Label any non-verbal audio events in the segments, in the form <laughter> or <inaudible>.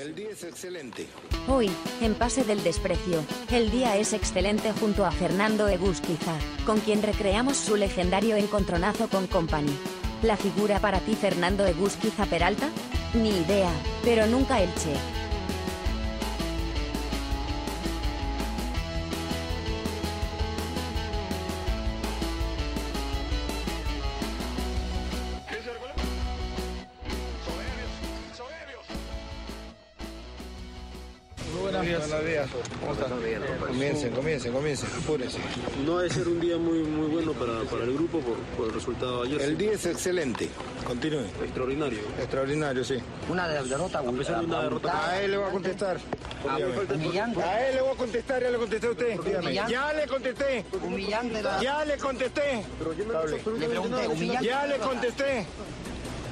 El día es excelente. Hoy, en Pase del Desprecio, el día es excelente junto a Fernando Egusquiza, con quien recreamos su legendario encontronazo con Company. ¿La figura para ti Fernando Egusquiza Peralta? Ni idea, pero nunca Elche. Muy Comiencen, comiencen, comiencen. Apúrense. No debe ser un día muy, muy bueno para, para el grupo por, por el resultado de ayer. El día es excelente. Continúe. Extraordinario. Extraordinario, sí. Una de- derrota A pesar de una derrota. A él le voy a contestar. Humillante, A él le voy a contestar, ya le contesté a usted. Ya le contesté. humillante la... Ya le contesté. Pero yo no Le pregunté, humillante. Ya le contesté.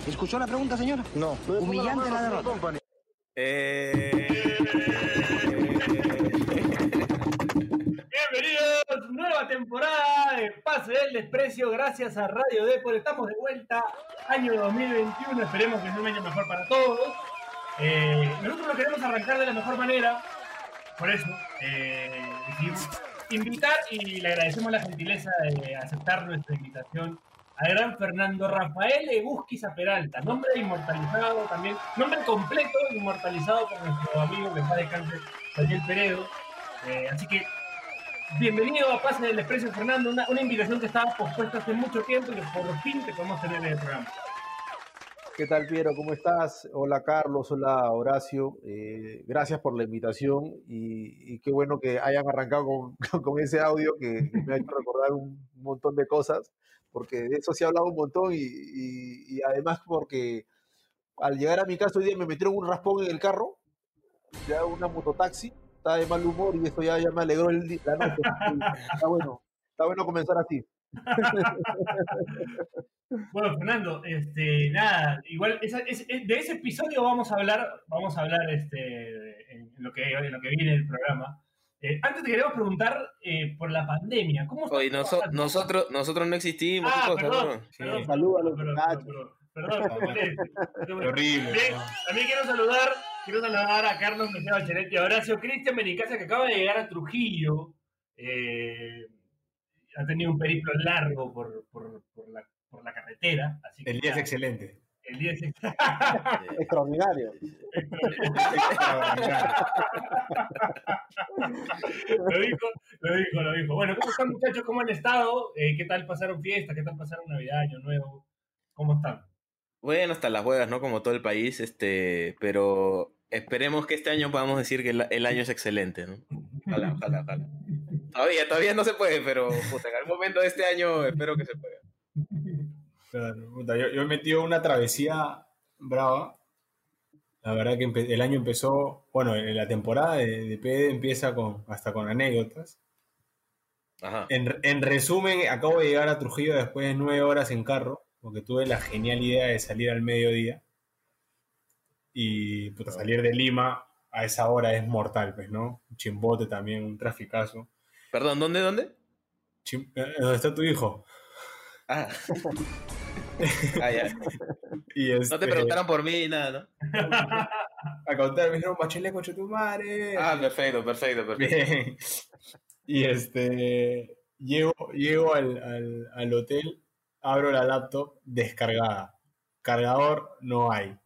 ¿Escuchó la pregunta, señora? No. Humillante la derrota. Bienvenidos, nueva temporada de Pase del Desprecio, gracias a Radio Depor, estamos de vuelta, año 2021, esperemos que sea un año mejor para todos. Eh, nosotros lo queremos arrancar de la mejor manera, por eso eh, invitar y le agradecemos la gentileza de aceptar nuestra invitación al gran Fernando Rafael Egusquiza Peralta, nombre inmortalizado también, nombre completo inmortalizado por nuestro amigo que está de cáncer, Daniel Peredo. Eh, así que bienvenido a Pase del Desprecio, Fernando, una, una invitación que estaba pospuesta hace mucho tiempo y que por fin te podemos tener en el programa. ¿Qué tal, Piero? ¿Cómo estás? Hola, Carlos. Hola, Horacio. Eh, gracias por la invitación y, y qué bueno que hayan arrancado con, <laughs> con ese audio que, me ha hecho recordar un montón de cosas, porque de eso se ha hablado un montón y, y- y además porque al llegar a mi casa hoy día me metieron un raspón en el carro, ya una mototaxi, estaba de mal humor y eso ya, ya me alegró el, di- la noche. Está bueno, está bueno comenzar así. <laughs> Bueno, Fernando, este, nada, igual esa- es- es- de ese episodio vamos a hablar, vamos a hablar este, en, lo que, en lo que viene el programa. Eh, antes te queremos preguntar eh, por la pandemia. ¿Cómo está Oye, noso- nosotros, nosotros no existimos. Ah, ¿qué cosa, perdón, no? perdón, a los perdón, muchachos. perdón, perdón, perdón. <laughs> horrible. También quiero saludar, quiero saludar a Carlos Mejía Bachelet y a Horacio Cristian Benicasa que acaba de llegar a Trujillo. Eh, ha tenido un periplo largo por, por, por la, por la carretera. Así que El día es excelente. el día es <laughs> Extraordinario. <laughs> lo dijo, lo dijo, lo dijo. Bueno, ¿cómo están muchachos? ¿Cómo han estado? Eh, ¿Qué tal pasaron fiesta? ¿Qué tal pasaron Navidad, Año Nuevo? ¿Cómo están? Bueno, hasta las huevas, ¿no? Como todo el país, este, pero esperemos que este año podamos decir que el, el año es excelente, ¿no? Ojalá, ojalá, ojalá. Todavía, todavía no se puede, pero puta, en algún momento de este año espero que se pueda. Claro, puta, yo, yo he metido una travesía brava. La verdad que el año empezó, bueno, en la temporada de, de PD empieza con hasta con anécdotas. Ajá. En, en resumen, acabo de llegar a Trujillo después de nueve horas en carro, porque tuve la genial idea de salir al mediodía. Y puta, salir de Lima a esa hora es mortal, pues, ¿no? Un chimbote también, un traficazo. Perdón, ¿dónde, dónde? Chim- eh, ¿Dónde está tu hijo? Ah. <laughs> ah, ya. Y No este, te preguntaron por mí ni nada, ¿no? <laughs> a contar, me dijeron, Bachelet, coche tu madre. Ah, perfecto, perfecto, perfecto. Bien. Y este, llego, llego al, al, al hotel, abro la laptop descargada. Cargador no hay.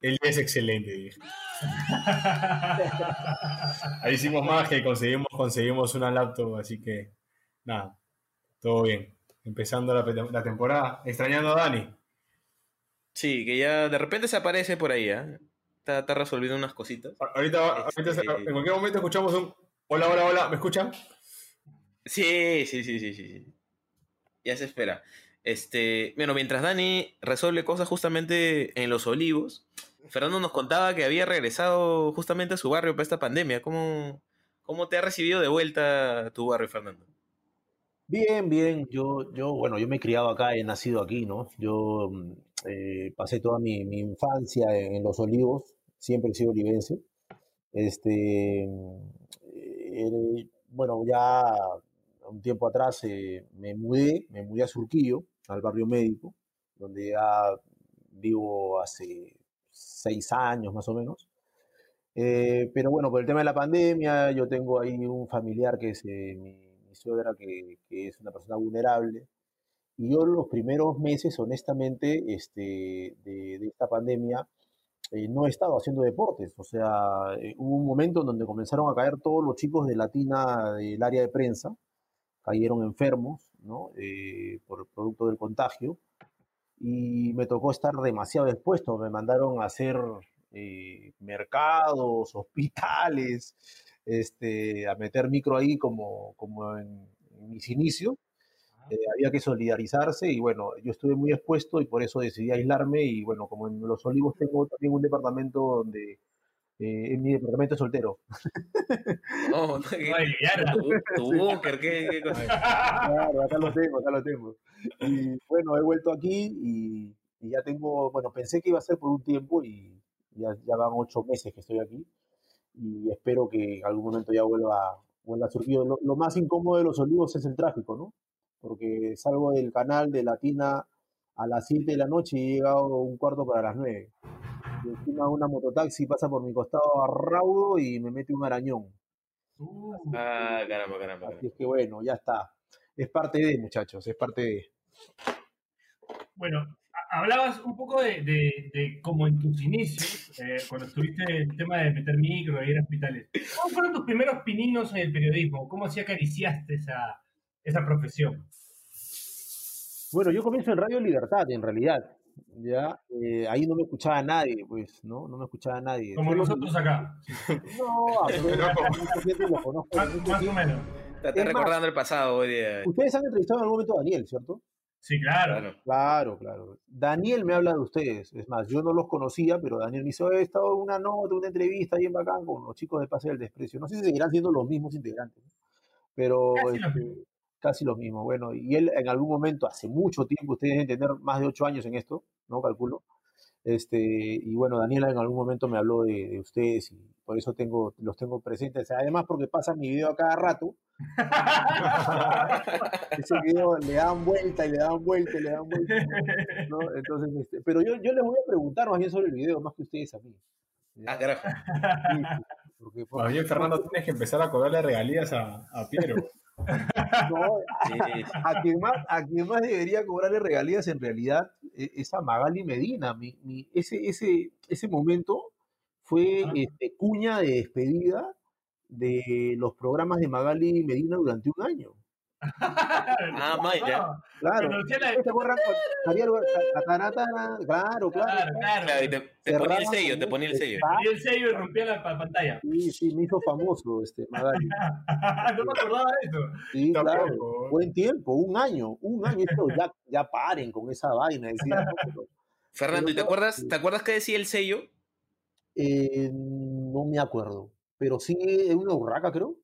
El día es excelente, dije. <laughs> Ahí hicimos magia y conseguimos, conseguimos una laptop, así que nada, todo bien. Empezando la, la temporada, extrañando a Dani. Sí, que ya de repente se aparece por ahí, ¿ah? Está, está resolviendo unas cositas. Ahorita, ahorita Este- en cualquier momento escuchamos un hola, hola, hola, ¿me escuchan? Sí, sí, sí, sí, sí. sí. Ya se espera. Este, bueno, mientras Dani resuelve cosas justamente en Los Olivos, Fernando nos contaba que había regresado justamente a su barrio para esta pandemia. ¿Cómo, cómo te ha recibido de vuelta tu barrio, Fernando? Bien, bien. Yo, yo, bueno, yo me he criado acá, he nacido aquí, ¿no? Yo eh, pasé toda mi, infancia en, Los Olivos, siempre he sido olivense. Este, eh, bueno, ya un tiempo atrás eh, me mudé, me mudé a Surquillo, al barrio médico, donde ya vivo hace seis años más o menos. Eh, pero bueno, por el tema de la pandemia, yo tengo ahí un familiar que es eh, mi, mi suegra, que, que es una persona vulnerable. Y yo los primeros meses, honestamente, este, de, de esta pandemia, eh, no he estado haciendo deportes. O sea, eh, hubo un momento en donde comenzaron a caer todos los chicos de Latina del área de prensa, cayeron enfermos, ¿no? Eh, por producto del contagio. Y me tocó estar demasiado expuesto. Me mandaron a hacer eh, mercados, <laughs> hospitales, este, a meter micro ahí como, como en, en mis inicios. Eh, había que solidarizarse y bueno, yo estuve muy expuesto y por eso decidí aislarme y bueno, como en Los Olivos tengo también un departamento donde, eh, en mi departamento es soltero. No, no, <laughs> ¿qué- Ay, ya. tu, tu búnker, ¿qué, qué cosa? Claro, acá lo tengo, acá lo tengo. Y bueno, he vuelto aquí y, y ya tengo, bueno, pensé que iba a ser por un tiempo y ya, ya van ocho meses que estoy aquí y espero que en algún momento ya vuelva, vuelva a surgir. Lo, lo más incómodo de los olivos es el tráfico, ¿no? Porque salgo del canal de Latina a las 7 de la noche y he llegado un cuarto para las 9. Y encima una mototaxi pasa por mi costado a raudo y me mete un arañón. Uh, Ah, caramba, caramba. Así es que bueno, ya está. Es parte de, muchachos, es parte de. Bueno, ha- hablabas un poco de, de, de como en tus inicios, eh, cuando estuviste en el tema de meter micro e ir a hospitales. ¿Cómo fueron tus primeros pininos en el periodismo? ¿Cómo así acariciaste esa, esa profesión? Bueno, yo comienzo en Radio Libertad, en realidad. Ya, Eh, ahí no me escuchaba nadie, pues, ¿no? No me escuchaba nadie. Como nosotros acá, No, <laughs> mucha gente lo conozco. más, o menos. Está, está Es más- recordando el pasado hoy día. Ustedes han entrevistado en algún momento a Daniel, ¿cierto? Sí, claro. Claro. Claro. Daniel me habla de ustedes. Es más, yo no los conocía, pero Daniel me hizo, he estado en una nota, una entrevista bien bacán con los chicos de Pase del Desprecio. No sé si seguirán siendo los mismos integrantes, ¿no? pero Casi este. Casi los mismos. Bueno, y él en algún momento, hace mucho tiempo, ustedes deben tener más de ocho años en esto, ¿no? Calculo. Este, y bueno, Daniela en algún momento me habló de, de ustedes y por eso tengo, los tengo presentes. Además, porque pasan mi video a cada rato. <laughs> Ese video le dan vuelta y le dan vuelta y le dan vuelta. ¿no? Entonces, este, pero yo, yo les voy a preguntar más bien sobre el video, más que ustedes a mí. ¿ya? Ah, carajo. Sí, porque, porque- bien, Fernando, tienes que empezar a cobrarle regalías a, a Piero. <laughs> no, a quien más, a quien más debería cobrarle regalías en realidad e- es a Magali Medina. Mi, mi- ese, ese, ese momento fue este, cuña de despedida de los programas de Magali Medina durante un año. <laughs> Ah, Maya. Claro. Cuando hacía la- ¿Te acuerdas cuando salía el- ta- ta- ta- ta- Claro, claro. Claro, claro. Claro, y te, te ponía el sello, con te ponía el este sello. Y el sello y rompía la pa- pantalla. Sí, sí, me hizo famoso este Magali. <laughs> no me acordaba de eso. Sí, claro. Buen tiempo, un año, un año. Esto, ya, ya paren con esa vaina. Decía, ¿no? Pero, Fernando, ¿y te acuerdas, te acuerdas qué decía el sello? eh, no me acuerdo. Pero sí, es una urraca, creo.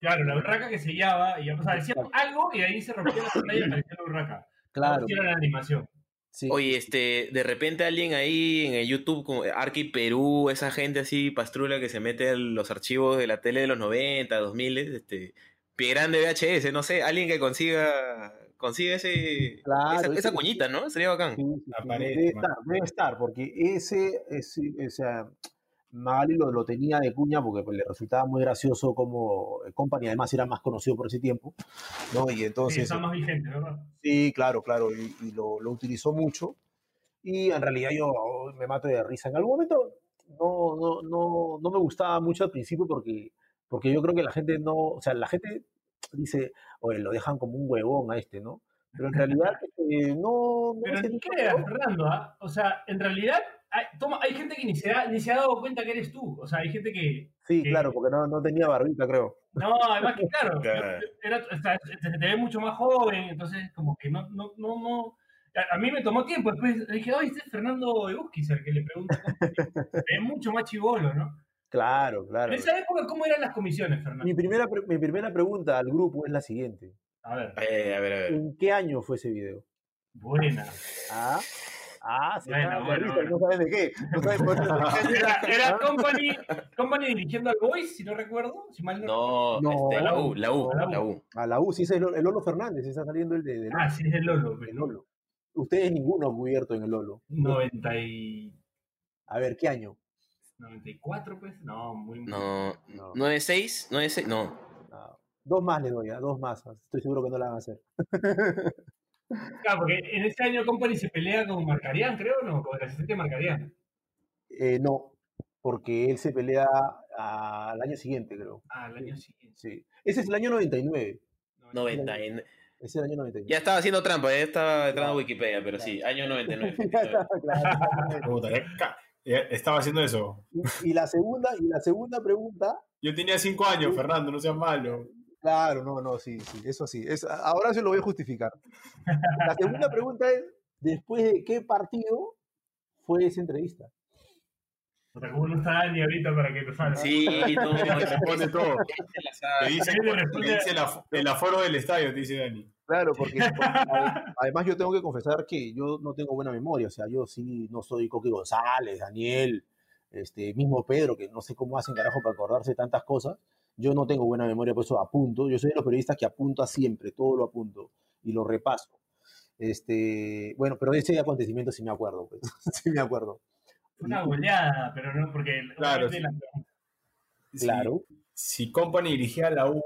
Claro, la urraca que sellaba, y o sea, decía algo y ahí se rompía la pantalla y aparecía la urraca. Claro. Era la animación. Sí. Oye, este, de repente alguien ahí en el YouTube, como Arqui Perú, esa gente así, pastrula que se mete en los archivos de la tele de los 90, 2000, este, pie grande VHS, no sé, alguien que consiga, consiga ese, Claro, esa, ese- esa cuñita, ¿no? Sería bacán. Sí, sí, sí, Aparece, debe man. estar, debe estar, porque ese, ese o sea, Magali lo, lo tenía de cuña porque pues, le resultaba muy gracioso como eh, Company, además era más conocido por ese tiempo, ¿no? Y Sí, entonces, está más vigente, ¿verdad? sí, claro, claro, y, y lo, lo utilizó mucho. Y en realidad yo me mato de risa. En algún momento no, no, no, no me gustaba mucho al principio porque, porque yo creo que la gente no, o sea, la gente dice, oye, lo dejan como un huevón a este, ¿no? Pero en realidad <laughs> este, no, no Pero el- creas, Fernando, ¿ah? O sea, en realidad, hay, toma, hay gente que ni se, ha, ni se ha dado cuenta que eres tú. O sea, hay gente que. Sí, que- claro, porque no, no tenía barbita, creo. No, además que claro, <laughs> era, o sea, se te ve mucho más joven, entonces como que no, no, no, no. A, a mí me tomó tiempo, después dije, oye, este es Fernando Euskis, el que le pregunto. Se ve mucho más chivolo, ¿no? Claro, claro. En esa época, ¿cómo eran las comisiones, Mi Fernando? primera, pre- mi primera pregunta al grupo es la siguiente. A ver, Eh, a ver, a ver. ¿En qué año fue ese video? buena. Ah, ah, se Bueno, no saben de qué. No saben por qué. <laughs> Era, era Company, Company dirigiendo al Boys, si no recuerdo, si mal no. No, No. este, la U, la U, La U. la U. A la U, sí, es el Lolo Fernández, está saliendo el de, de Ah, sí, es el Lolo, pues, Lolo. Ustedes ninguno han cubierto en el Lolo. 90 y... A ver, ¿qué año? 94, pues. No, muy. No, No. 9-6, 9-6, no. No. Dos más le doy, a dos más. Estoy seguro que no la van a hacer. <laughs> Claro, porque en ese año Company se pelea con Marcarián, creo, ¿no? Con el asistente Marcarián. Eh, no, porque él se pelea al año siguiente, creo. Ah, el año siguiente. Sí. Ese es el año 99. 90. en- Ese es el año 99. Ya estaba haciendo trampa, ya estaba entrando a. Wikipedia, pero sí, año 99. <laughs> Ya estaba claro. Estaba haciendo eso. Y, y la segunda, y la segunda pregunta, Yo tenía cinco años, Fernando, no seas malo. Claro, no, no, sí, sí, eso sí. Es, ahora se lo voy a justificar. La segunda <laughs> pregunta es, ¿después de qué partido fue esa entrevista? O sea, como no está Dani ahorita para que lo salga. Sí, no, <laughs> Te responde todo. Te dice, te dice el, af- el aforo del estadio, te dice Dani. Claro, porque <laughs> porque, ade- además yo tengo que confesar que yo no tengo buena memoria, o sea, yo sí no soy Coqui González, Daniel, este mismo Pedro, que no sé cómo hacen carajo para acordarse de tantas cosas. Yo no tengo buena memoria, por eso apunto. Yo soy de los periodistas que apunta siempre, todo lo apunto y lo repaso. Este, bueno, pero de ese acontecimiento sí me acuerdo, pues, <laughs> sí me acuerdo. Una goleada, pero no, porque. Claro, obviamente la- Si- Claro, Si, Company dirigía la U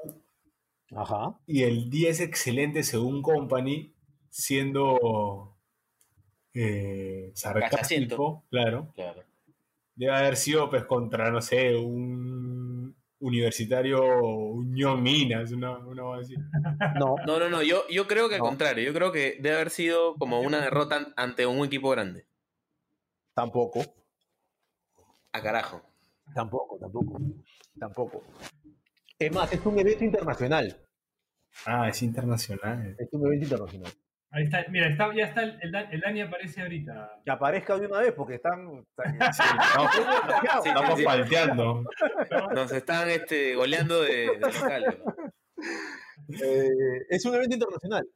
ajá. y el 10 excelente según Company, siendo eh, sarcástico, claro, Claro. debe haber sido pues contra, no sé, un universitario Unión Minas, una, una así. No, No, no, no, yo, yo creo que al No. contrario, yo creo que debe haber sido como una derrota an- ante un equipo grande. tampoco, A carajo. tampoco, tampoco, tampoco. Es más, es un evento internacional. Ah, es internacional. Es un evento internacional. Ahí está, mira, está, ya está, el, el, Dan- el Dani aparece ahorita. Que aparezca de una vez porque están. están- <laughs> Estamos, Sí, estamos sí, palteando. Nos están este, goleando de, de local. Eh, es un evento internacional.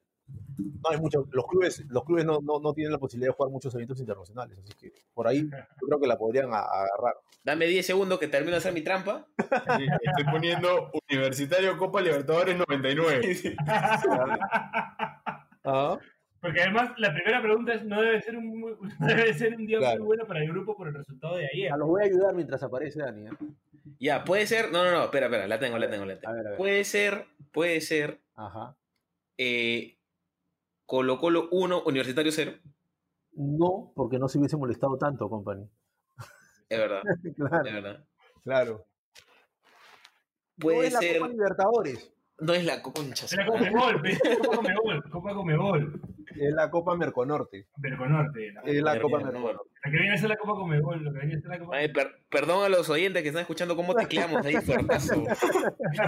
No hay muchos. Los clubes, los clubes no, no, no tienen la posibilidad de jugar muchos eventos internacionales. Así que por ahí yo creo que la podrían a- agarrar. Dame 10 segundos que termino de hacer mi trampa. Sí, estoy poniendo Universitario Copa Libertadores 99. <laughs> <laughs> Ah, Porque además la primera pregunta es, no debe ser un, muy- <laughs> no debe ser un día Claro. muy bueno para el grupo por el resultado de ayer. los voy a ayudar mientras aparece Dani. ¿eh? Ya, puede ser. No, no, no, espera, espera, la tengo, la tengo, la A tengo. ver, a ver. Puede ser, puede ser Ajá. eh, Colo Colo 1, Universitario 0. No, porque no se hubiese molestado tanto, company. Es verdad, <laughs> claro, es verdad. claro. no Puede la ser. Copa Libertadores, No es la concha. Es la Copa Comebol, Copa Comebol. es la Copa Merconorte. Merconorte. La, Es la Copa Mer- Merconorte. la que viene a ser la Copa Comebol, lo que viene a ser la Copa Ay, per- perdón a los oyentes que están escuchando cómo tecleamos ahí fuertazo. <laughs>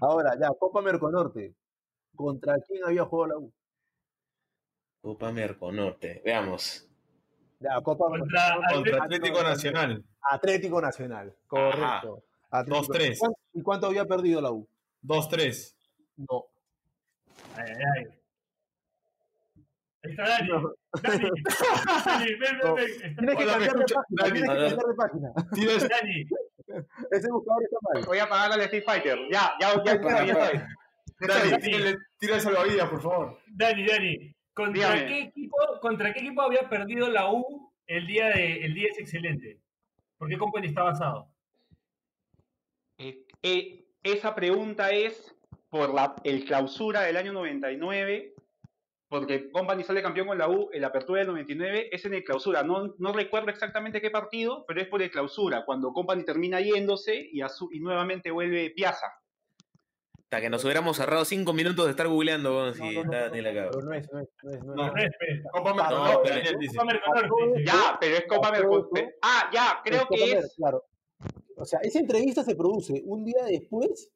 Ahora, ya, Copa Merconorte. ¿Contra quién había jugado la U? Copa Merconorte. Veamos. Ya, Copa Contra Merconorte. Contra Atlético Nacional. Atlético Nacional, correcto. Atlético- 2-3. ¿Cuánto- ¿Y cuánto había perdido la U? 2-3. No. Ay, ay, ay. Ahí está Dani. Dani, <laughs> Dani, ven, ven, No. ven. Tienes que Hola, ¿me cambiar de página. Dani, Tienes que a ver. cambiar de página. Tienes, <laughs> Dani, Ese buscador está mal. Voy a pagar al Street Fighter. Ya, ya, ya, ya, estoy. Dani, tira el salvavidas, por favor. Dani, Dani. ¿Contra qué, equipo, ¿Contra qué equipo había perdido la U el día de el día es excelente? ¿Por qué Company está basado? Eh, eh, esa pregunta es por la, el clausura del año 99, porque Company sale campeón con la U en la apertura del 99, es en el clausura. No, no recuerdo exactamente qué partido, pero es por el clausura, cuando Company termina yéndose y, a su- y nuevamente vuelve Piazza. Hasta que nos hubiéramos cerrado 5 minutos de estar googleando. si no, no, está- no, tiene la no es, no es, no es, no es. No. No es. Copa dice. Ya, pero es Copa esto, Ah, ya, creo que es. O sea, esa entrevista se produce un día después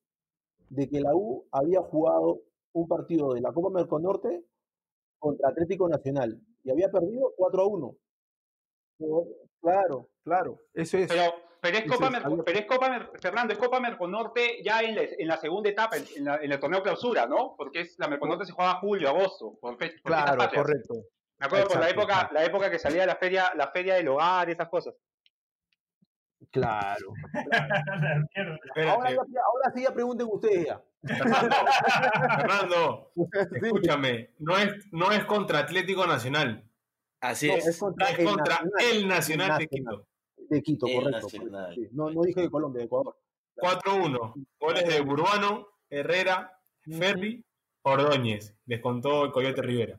de que la U había jugado un partido de la Copa Merconorte contra Atlético Nacional y había perdido 4 a 1. Claro, claro. Eso es. Pero, pero es Copa Merco- pero es Copa Mer- Fernando, es Copa Merconorte ya en la, en la segunda etapa, en, en la- en el torneo clausura, ¿no? Porque es, la Merconorte se jugaba julio, agosto, por, claro, correcto. Me acuerdo por la Exacto, época, exacto. la época que salía la feria, la feria del hogar, esas cosas. Claro. <laughs> La mierda. Ahora, Espérate, ya- ahora sí ya pregunten ustedes ya. Fernando, escúchame, no es, no es contra Atlético Nacional, Así No, es. es contra, es el contra Nacional. el Nacional de. Quito. de Quito, El correcto. Nacional. sí. No, no dije de Colombia, de Ecuador. 4-1. Goles de Burbano, Herrera, Ferri, Ordóñez. Les contó el Coyote Rivera.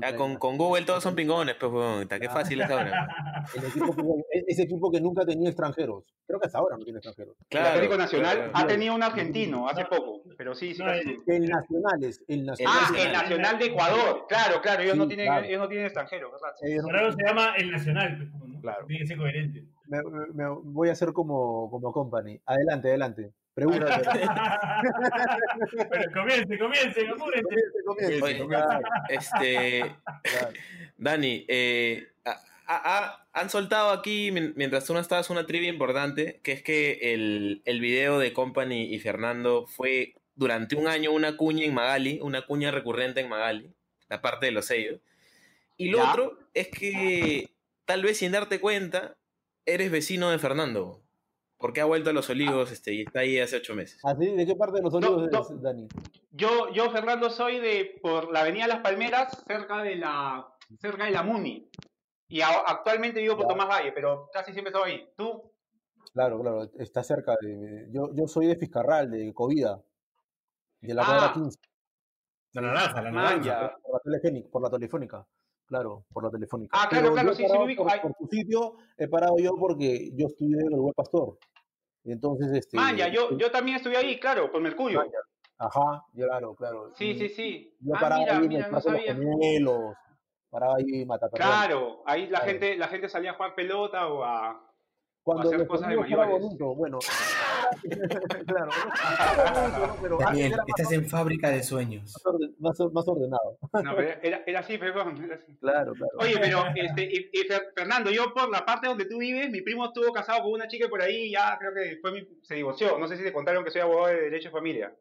Ya, con, con Google todos son pingones, pues, weón. Qué fácil es ahora. <laughs> El equipo e- ese equipo que nunca tenía extranjeros. Creo que hasta ahora no tiene extranjeros. el Atlético Nacional claro. ha tenido un argentino hace poco, pero sí, sí. No, el- El Nacionales, el Nacional. Ah, Nacional. el Nacional de Ecuador. Claro, claro, ellos, no, Sí, tienen, claro. ellos no tienen extranjeros, ¿verdad? No- Por algo se llama el Nacional, pues, ¿no? Claro. Tiene que ser coherente. me, me- me voy a hacer como, como company. Adelante, adelante. Pregunta. <laughs> Pero comience, comience. Comience, Oye, comience. Este, Claro. Dani, eh, a- a- a- han soltado aquí, mien- mientras tú no estabas, una trivia importante, que es que el, el video de Company y Fernando fue durante un año una cuña en Magali, una cuña recurrente en Magali, la parte de los sellos. Y lo Ya. otro es que, tal vez sin darte cuenta, eres vecino de Fernando, porque ha vuelto a Los Olivos este, y está ahí hace ocho meses. Así, ¿De qué parte de los olivos no. eres, Dani? Yo, yo, Fernando, soy de por la Avenida Las Palmeras, cerca de la, cerca de la Muni. Y a- actualmente vivo por Ya. Tomás Valle, pero casi siempre estoy ahí. ¿Tú? Claro, claro, está cerca de... Yo, yo soy de Fiscarral, de Covida, de la Ah. cuadra 15, La naranja, la naranja. por la, telegénica, por la telefónica. Claro, por la telefónica. Ah, claro, Pero claro, sí, sí, me ubico. Por, por tu sitio he parado yo porque yo estudié en el Buen Pastor. Y entonces, este... Maya, yo, yo también estuve ahí, claro, por Mercurio. Maya. Ajá, claro, claro. Sí, Y sí, sí. Yo Ah, paraba mira, ahí en mira, el no Parque de sabía. los Gemelos, paraba ahí en Mataperrón. Claro, ahí la Claro. gente, la gente salía a jugar pelota o a... Cuando hacer cosas de mayores. bonito, bueno. <laughs> <laughs> claro, <laughs> pero Daniel, más, estás en fábrica de sueños. orden- más, más ordenado. No, pero era, era así, bueno, era así. Claro, claro. Oye, pero, este, y, y Fer- Fernando, yo por la parte donde tú vives, mi primo estuvo casado con una chica por ahí y ya creo que fue mi- se divorció. No sé si te contaron que soy abogado de derecho de familia.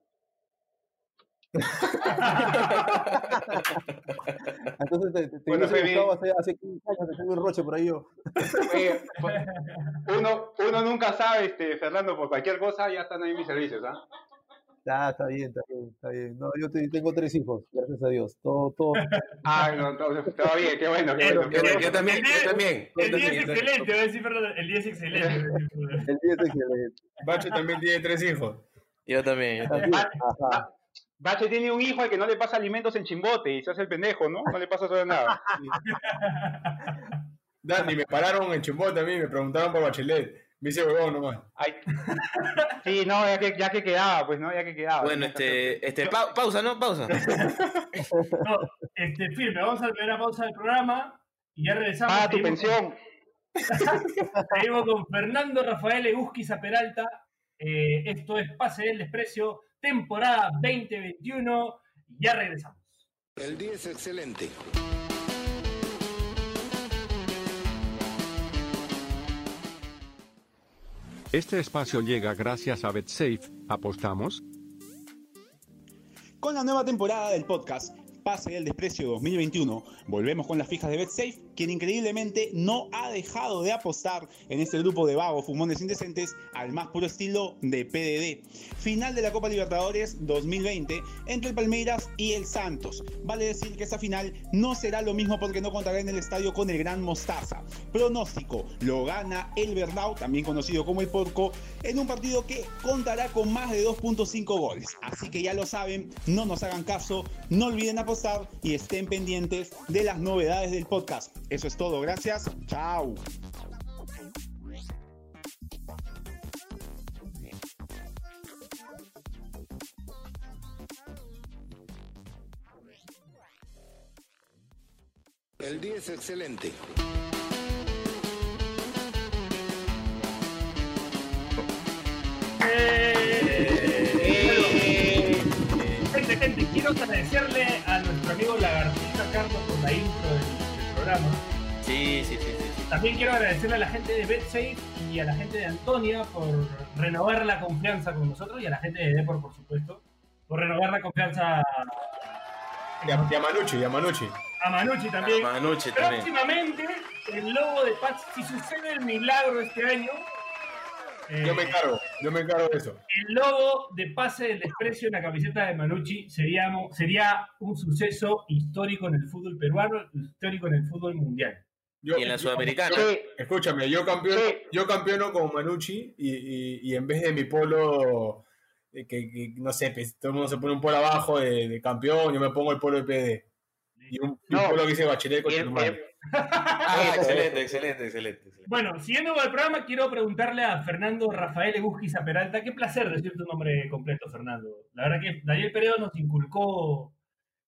Entonces te, te, te Bueno, gustado hace, hace 15 años que tengo un roche por ahí yo. Oye, <laughs> pues, uno, uno nunca sabe, este, Fernando, por cualquier cosa ya están ahí mis servicios, ¿ah? Ya, está bien, está bien, está bien. No, yo te- tengo tres hijos, gracias a Dios. Todo, todo. Ah, no, todo, todo bien, qué bueno, qué bueno. qué Yo, bueno. yo también, yo también. yo El día es también, también. excelente, va a decir Fernando. El día es excelente. El día es excelente. Bacho también tiene tres hijos. Yo también. yo también. También, ajá. Bache tiene un hijo al que no le pasa alimentos en chimbote y se hace el pendejo, ¿no? No le pasa sobre nada. <laughs> Dani, me pararon en Chimbote a mí, me preguntaron por Bachelet. Me dice huevón nomás. Ay. Sí, no, ya que, ya que quedaba, pues, ¿no? Ya que quedaba. Bueno, este, este, pa- pausa, ¿no? Pausa. <laughs> No, este, firme, vamos a la primera pausa del programa y ya regresamos. Paga tu con- pensión. <laughs> Seguimos con Fernando Rafael Egusquiza Peralta. Eh, esto es Pase del Desprecio, temporada 2021. Ya regresamos. El día es excelente. Este espacio llega gracias a BetSafe. ¿Apostamos? Con la nueva temporada del podcast Pase del Desprecio 2021, volvemos con las fijas de BetSafe, quien increíblemente no ha dejado de apostar en este grupo de vagos fumones indecentes al más puro estilo de PDD. Final de la Copa Libertadores 2020 entre el Palmeiras y el Santos. Vale decir que esta final no será lo mismo porque no contará en el estadio con el Gran Mostaza. Pronóstico, lo gana el Verdao, también conocido como el Porco, en un partido que contará con más de 2.5 goles. Así que ya lo saben, no nos hagan caso, no olviden apostar y estén pendientes de las novedades del podcast. Eso es todo, gracias, chao. El día es excelente. Eh, Gente, gente, quiero agradecerle a nuestro amigo Lagartija Carlos por la intro del programa. Sí, sí, sí, sí. También quiero agradecerle a la gente de BetSafe y a la gente de Antonia por renovar la confianza con nosotros y a la gente de Depor, por supuesto, por renovar la confianza Y a, y a Manucci, y a Manucci. a Manucci también. Manucci también. Próximamente, el logo de Pats, si sucede el milagro este año, eh, Yo me encargo, yo me encargo de eso. el logo de Pase del Desprecio en la camiseta de Manucci sería, sería un suceso histórico en el fútbol peruano, histórico en el fútbol mundial. Yo- Y en la Sudamericana. yo- escúchame, yo campeono, yo campeono con Manucci y, y- y en vez de mi polo, eh, que, que, no sé, pues, todo el mundo se pone un polo abajo de, de campeón, yo me pongo el polo de PD. Y un, y un No. polo que dice bachelet con tu madre. Ah, excelente, excelente, excelente. excelente. Bueno, siguiendo con el programa, quiero preguntarle a Fernando Rafael Egusquiza Peralta. Qué placer decir tu nombre completo, Fernando. La verdad que Daniel Peredo nos inculcó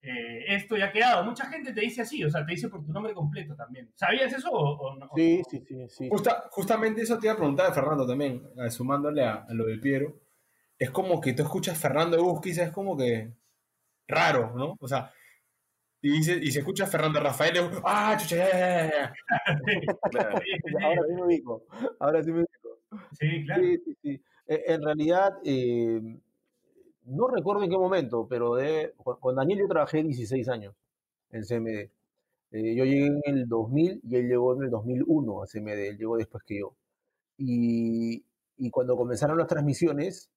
eh, esto y ha quedado. Mucha gente te dice así, o sea, te dice por tu nombre completo también. ¿Sabías eso o, o no? Sí, sí, sí, sí. Justa- justamente eso te iba a preguntar a Fernando también, eh, sumándole a, a lo de Piero. Es como que tú escuchas Fernando Busquiza, es como que raro, ¿no? O sea, y, dice, y se escucha Fernando Rafael, es, ah, chucha, ya, ya, ya, ya". <laughs> Claro. Sí, sí, sí. Ahora sí me ubico. Ahora sí me ubico. Sí, claro. Sí, sí, sí. Eh, En realidad, eh, no recuerdo en qué momento, pero de- con, Daniel yo trabajé 16 años en CMD. Eh, yo llegué en el 2000 y él llegó en el 2001 a CMD, él llegó después que yo. Y, y cuando comenzaron las transmisiones,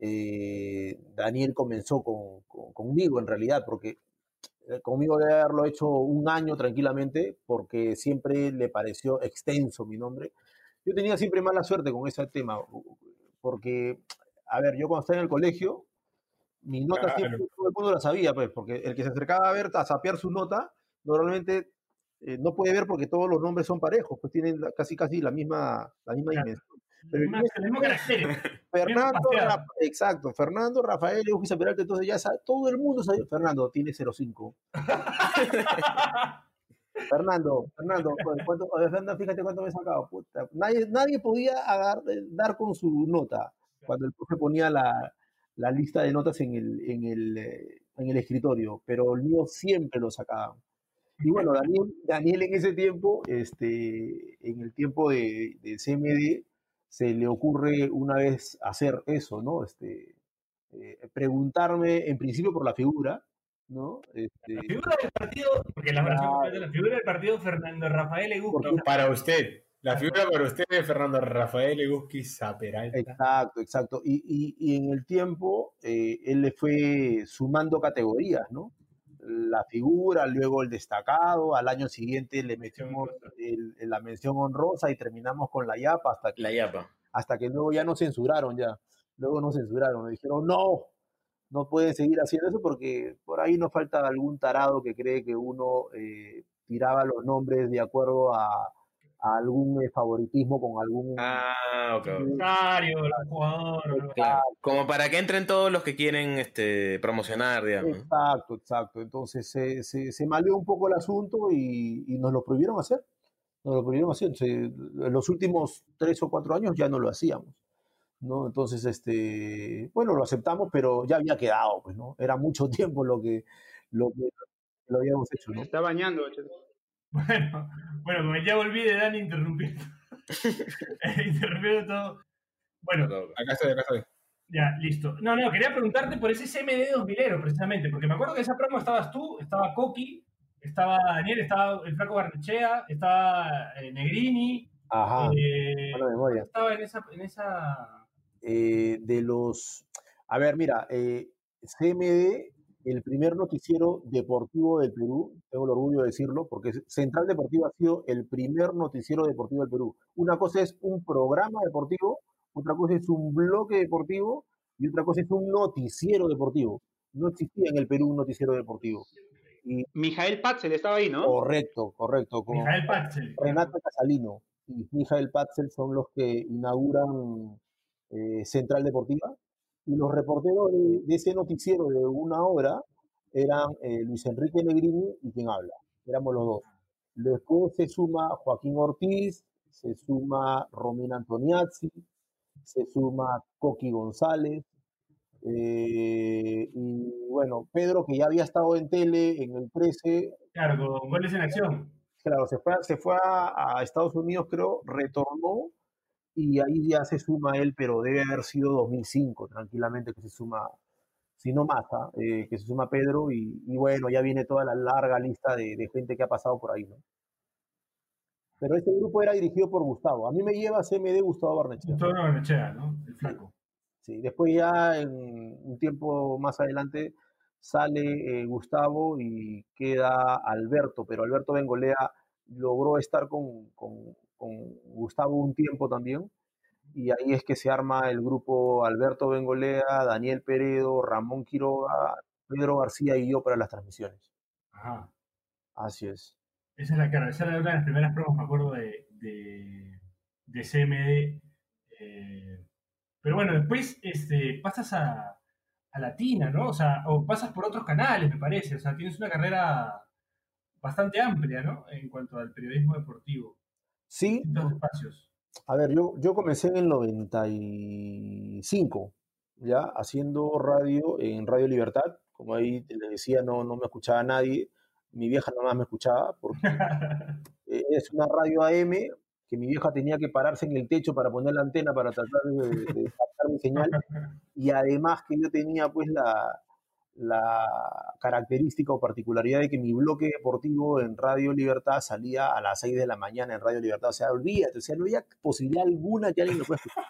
eh, Daniel comenzó con, con- conmigo en realidad, porque conmigo debe haberlo hecho un año tranquilamente, porque siempre le pareció extenso mi nombre. Yo tenía siempre mala suerte con ese tema, porque, a ver, yo cuando estaba en el colegio, mi nota Claro. siempre todo el mundo la sabía, pues, porque el que se acercaba a ver, a sapear su nota, normalmente eh, no puede ver porque todos los nombres son parejos, pues tienen casi casi la misma, la misma Claro. dimensión. Mismo carácter. <laughs> Fernando, exacto, Fernando, Rafael, Eugenio Peralta, entonces ya sa- todo el mundo sabía, Fernando tiene 05. <laughs> Fernando, Fernando, ¿cu- ¿cuánto, Fernando, fíjate cuánto me he sacado. puta. Nadie, nadie podía agar- dar con su nota cuando el profe ponía la, la lista de notas en el, en, el, eh, en el escritorio, pero el mío siempre lo sacaban. Y bueno, Daniel, Daniel en ese tiempo, este, en el tiempo de, de CMD, se le ocurre una vez hacer eso, ¿no? Este, eh, preguntarme en principio por la figura, ¿no? Este, La figura del partido, porque la la figura del partido Fernando Rafael Egusquiza. Porque- Para usted, la figura para usted es Fernando Rafael Egusquiza Peralta. Exacto, exacto. Y, y- y en el tiempo eh, él le fue sumando categorías, ¿no? La figura, luego el destacado, al año siguiente le metimos el- la mención honrosa y terminamos con la yapa hasta que, La yapa. hasta que luego ya nos censuraron ya. Luego nos censuraron, nos dijeron, no, no puede seguir haciendo eso porque por ahí nos falta algún tarado que cree que uno eh, tiraba los nombres de acuerdo a, a algún eh, favoritismo con algún... Ah, ok. el jugador. Claro. Como para que entren todos los que quieren este, promocionar, digamos. ¿no? Exacto, exacto. Entonces se, se, se maleó un poco el asunto y, y nos lo prohibieron hacer. Nos lo prohibieron hacer. Se- en los últimos tres o cuatro años ya no lo hacíamos. ¿no? Entonces, este, bueno, lo aceptamos, pero ya había quedado, pues, ¿no? Era mucho <laughs> tiempo lo que lo, que lo habíamos hecho, ¿no? Se está bañando. chete. <laughs> Bueno, bueno, como ya volví de Dani interrumpiendo. <laughs> interrumpiendo todo. Bueno, Acá estoy, acá estoy. ya, listo. No, no, quería preguntarte por ese CMD 2000 precisamente, porque me acuerdo que en esa promo estabas tú, estaba Coqui, estaba Daniel, estaba el Flaco Barnechea, estaba eh, Negrini. Ajá. eh, buena memoria. estaba en esa, en esa. eh, de los... A ver, mira, eh, CMD, el primer noticiero deportivo del Perú, tengo el orgullo de decirlo, porque Central Deportivo ha sido el primer noticiero deportivo del Perú. Una cosa es un programa deportivo, otra cosa es un bloque deportivo y otra cosa es un noticiero deportivo. No existía en el Perú un noticiero deportivo. Y, Mijael Patzel estaba ahí, ¿no? correcto, correcto. con- Mijael Patzel. Renata Casalino y Mijael Patzel son los que inauguran eh, Central Deportiva. Y los reporteros de, de ese noticiero de una hora eran eh, Luis Enrique Negrini y quien habla. Éramos los dos. Después se suma Joaquín Ortiz, se suma Romina Antoniazzi, se suma Coqui González. eh, y bueno, Pedro, que ya había estado en tele en el 13, Claro, con goles en acción. Claro, se fue, se fue a, a Estados Unidos, creo, retornó y ahí ya se suma él, pero debe haber sido 2005, tranquilamente, que se suma, si no más, ¿ah? Eh, que se suma Pedro y, y bueno, ya viene toda la larga lista de, de gente que ha pasado por ahí, ¿no? Pero este grupo era dirigido por Gustavo. A mí me lleva CMD Gustavo Barnechea. Todo Barnechea, ¿no? El Flaco. Sí, después ya en un tiempo más adelante sale eh, Gustavo y queda Alberto, pero Alberto Bengolea logró estar con, con- con Gustavo un tiempo también. Y ahí es que se arma el grupo Alberto Bengolea, Daniel Peredo, Ramón Quiroga, Pedro García y yo para las transmisiones. Ajá. Así es. Esa es la cara, esa era una de las primeras pruebas, me acuerdo, de, de, de CMD. eh, pero bueno, después este, pasas a, a Latina, ¿no? O sea, o pasas por otros canales, me parece. O sea, tienes una carrera bastante amplia, ¿no? En cuanto al periodismo deportivo. Sí, Distintos espacios. A ver, yo, yo comencé en el 95, ya, haciendo radio en Radio Libertad. Como ahí les decía, no, no me escuchaba nadie. Mi vieja nomás me escuchaba, porque <laughs> eh, es una radio AM que mi vieja tenía que pararse en el techo para poner la antena para tratar de, de captar mi señal. <laughs> Y además que yo tenía pues la, la característica o particularidad de que mi bloque deportivo en Radio Libertad salía a las 6 de la mañana en Radio Libertad. O sea, olvídate, o sea, no había posibilidad alguna que alguien me pueda escuchar.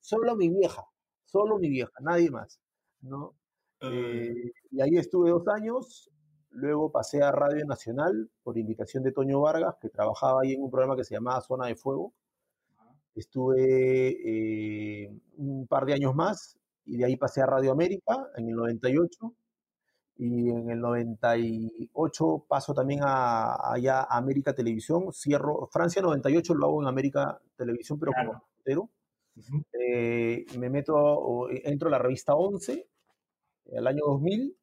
Solo mi vieja, solo mi vieja, nadie más. ¿no? Eh, y ahí estuve dos años, luego pasé a Radio Nacional por invitación de Toño Vargas, que trabajaba ahí en un programa que se llamaba Zona de Fuego. Estuve eh, un par de años más y de ahí pasé a Radio América en el 98 y en el 98 paso también a, allá a América Televisión, cierro, Francia 98 lo hago en América Televisión, pero como reportero. Eh, me meto, eh, entro a la revista 11, el año 2000,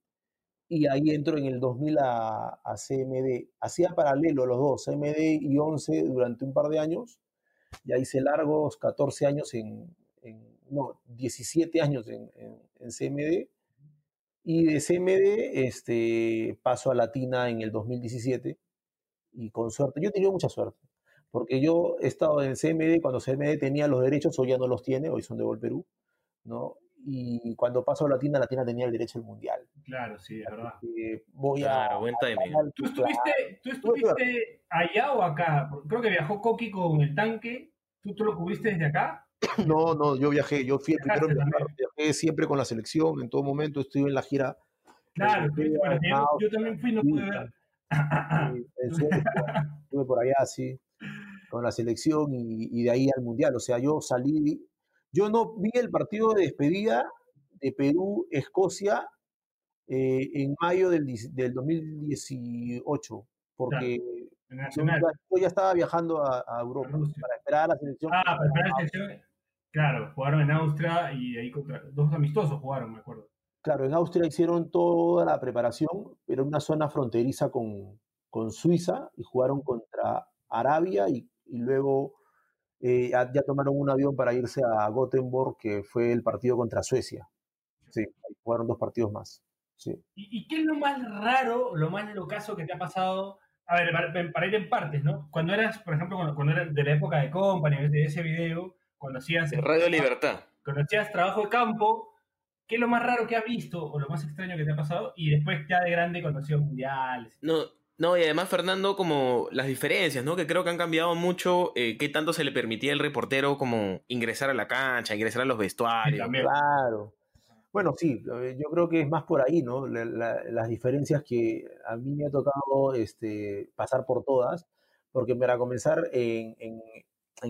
y ahí entro en el 2000 a, a CMD. Hacía paralelo los dos, CMD y 11 durante un par de años, y ahí hice largos 14 años en, en- no, 17 años en, en- en CMD, y de CMD este, paso a Latina en el 2017, y con suerte, yo he tenido mucha suerte, porque yo he estado en CMD cuando CMD tenía los derechos, hoy ya no los tiene, hoy son de Gol Perú, ¿no? Y cuando paso a Latina, Latina tenía el derecho al mundial. Claro, sí, es verdad. Voy Claro, a. buen timing. ganar- ¿Tú estuviste, ¿tú estuviste allá o acá? Creo que viajó Coqui con el tanque. ¿Tú, tú lo cubriste desde acá? No, no, yo viajé, yo fui el primero en viajar, viajé siempre con la selección, en todo momento estuve en la gira. Claro, europea, bueno, yo, también fui, no pude ver. Estuve por allá, sí, con la selección y, y de ahí al Mundial. O sea, yo salí, yo no vi el partido de despedida de Perú-Escocia eh, en mayo del, del 2018, porque Nacional. yo ya estaba viajando a, a Europa para esperar a la selección. Ah, para esperar la selección. Claro, jugaron en Austria y ahí contra dos amistosos jugaron, me acuerdo. Claro, en Austria hicieron toda la preparación, pero en una zona fronteriza con, con Suiza y jugaron contra Arabia y, y luego eh, ya, ya tomaron un avión para irse a Gothenburg, que fue el partido contra Suecia. Sí, ahí jugaron dos partidos más. Sí. ¿Y, y qué es lo más raro, lo más locazo que te ha pasado? A ver, para, para ir en partes, ¿no? Cuando eras, por ejemplo, cuando, cuando eras de la época de Company, de ese video, cuando hacías... De Radio Libertad. Cuando hacías trabajo de campo, ¿qué es lo más raro que has visto o lo más extraño que te ha pasado? Y después ya de grande cuando hacías mundiales. No, no, y además, Fernando, como las diferencias, ¿no? Que creo que han cambiado mucho, eh, qué tanto se le permitía al reportero como ingresar a la cancha, ingresar a los vestuarios. Claro. Bueno, sí, eh, yo creo que es más por ahí, ¿no? La- la- las diferencias que a mí me ha tocado este, pasar por todas, porque para comenzar, en, en-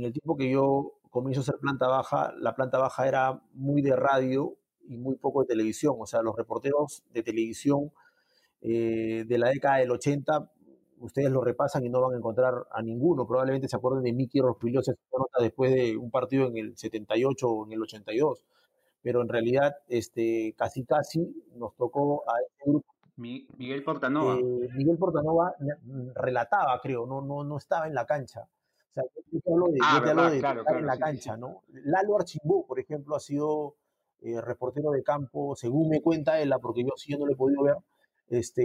el tiempo que yo comienzo a hacer planta baja, la planta baja era muy de radio y muy poco de televisión, o sea, los reporteros de televisión eh, de la década del 80, ustedes lo repasan y no van a encontrar a ninguno, probablemente se acuerden de Mickey nota después de un partido en el 78 o en el 82 pero en realidad este, casi casi nos tocó a este grupo. Mi- Miguel Portanova. Eh, Miguel Portanova mm, relataba, creo, no, no, no estaba en la cancha. O sea, yo te hablo de, Ah, te hablo de claro, estar claro, en la sí, sí, cancha, ¿no? Lalo Archimbó, por ejemplo, ha sido eh, reportero de campo, según me cuenta él, porque yo sí yo no lo he podido ver, este,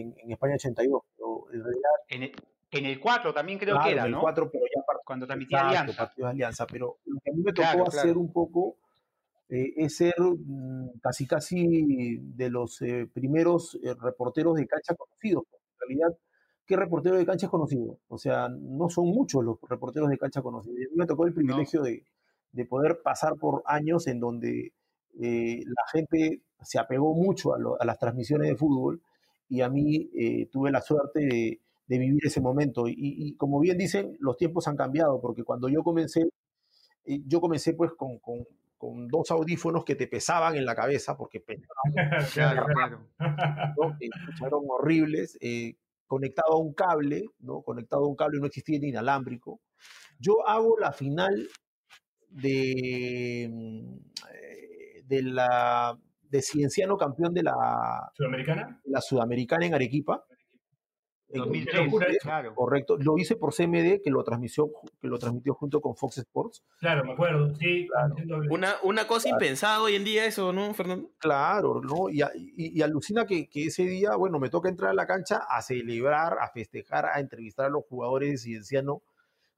en, en España 82. Pero en realidad, En el, en el 4 también creo claro, que era, en el ¿no? 4, pero ya part- Cuando transmitía Alianza. partidos de Alianza, pero lo que a mí me tocó hacer un poco eh, es ser mm, casi casi de los eh, primeros eh, reporteros de cancha conocidos. En realidad, ¿qué reportero de cancha es conocido? O sea, no son muchos los reporteros de cancha conocidos. A mí me tocó el privilegio de, de poder pasar por años en donde la gente se apegó mucho a, lo- a las transmisiones de fútbol y a mí tuve la suerte de, de vivir ese momento. Y, y como bien dicen, los tiempos han cambiado, porque cuando yo comencé, yo comencé pues con, con, con dos audífonos que te pesaban en la cabeza, porque pesaban, <laughs> Claro, claro. <laughs> ¿no? Eh, escucharon horribles, eh, conectado a un cable, ¿no? Conectado a un cable, no existía ni inalámbrico. Yo hago la final de, mm, eh, de la de Cienciano campeón de la, ¿Sudamericana? la Sudamericana en Arequipa. En 2003, 2003, claro. Correcto. Lo hice por CMD, que lo transmitió, que lo transmitió junto con Fox Sports. Claro, me acuerdo, sí. haciendo- Una, una cosa Claro. impensada hoy en día eso, ¿no, Fernando? Claro, ¿no? Y, y- y alucina que, que ese día, bueno, me toca entrar a la cancha a celebrar, a festejar, a entrevistar a los jugadores de Cienciano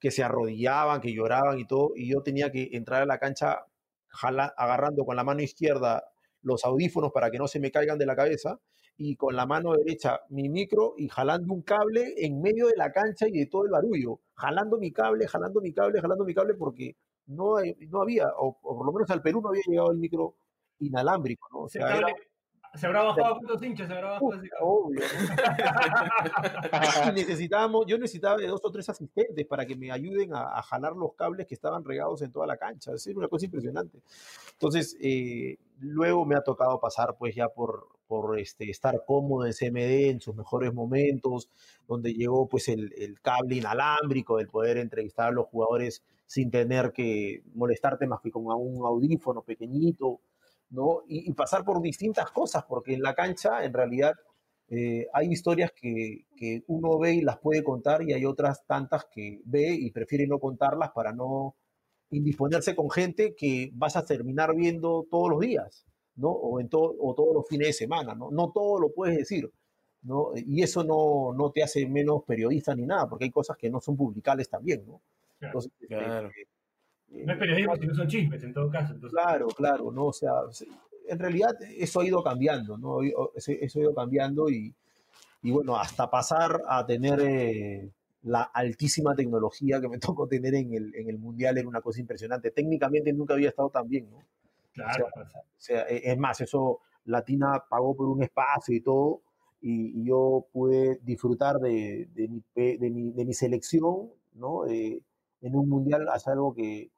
que se arrodillaban, que lloraban y todo, y yo tenía que entrar a la cancha jala- agarrando con la mano izquierda los audífonos para que no se me caigan de la cabeza y con la mano derecha mi micro y jalando un cable en medio de la cancha y de todo el barullo, jalando mi cable, jalando mi cable, jalando mi cable porque no, no había, o, o por lo menos al Perú no había llegado el micro inalámbrico, ¿no? O era- ¿Se habrá bajado a hinchas? ¿Se habrá bajado cable? obvio. <laughs> necesitábamos, yo necesitaba de dos o tres asistentes para que me ayuden a, a jalar los cables que estaban regados en toda la cancha. Es una cosa impresionante. Entonces, eh, luego me ha tocado pasar pues ya por, por este, estar cómodo en CMD en sus mejores momentos, donde llegó pues el, el cable inalámbrico, el poder entrevistar a los jugadores sin tener que molestarte más que con un audífono pequeñito, ¿no? Y, y pasar por distintas cosas, porque en la cancha en realidad eh, hay historias que, que uno ve y las puede contar y hay otras tantas que ve y prefiere no contarlas para no indisponerse con gente que vas a terminar viendo todos los días, ¿no? O, en to- o todos los fines de semana, ¿no? No todo lo puedes decir, ¿no? Y eso no, no te hace menos periodista ni nada, porque hay cosas que no son publicables también, ¿no? Entonces, este, eh, No es periodismo, sino son chismes en todo caso. Entonces, Claro, claro, ¿no? O sea, se- en realidad eso ha ido cambiando, ¿no? Eso ha ido cambiando y, y bueno, hasta pasar a tener eh, la altísima tecnología que me <laughs> tocó tener en el, en el Mundial era una cosa impresionante. Técnicamente nunca había estado tan bien, ¿no? Claro, O sea, o sea, e- es más, eso Latina pagó por un espacio y todo, y, y yo pude disfrutar de, de mi, de, mi, de mi selección, ¿no? Eh, en un mundial es algo que,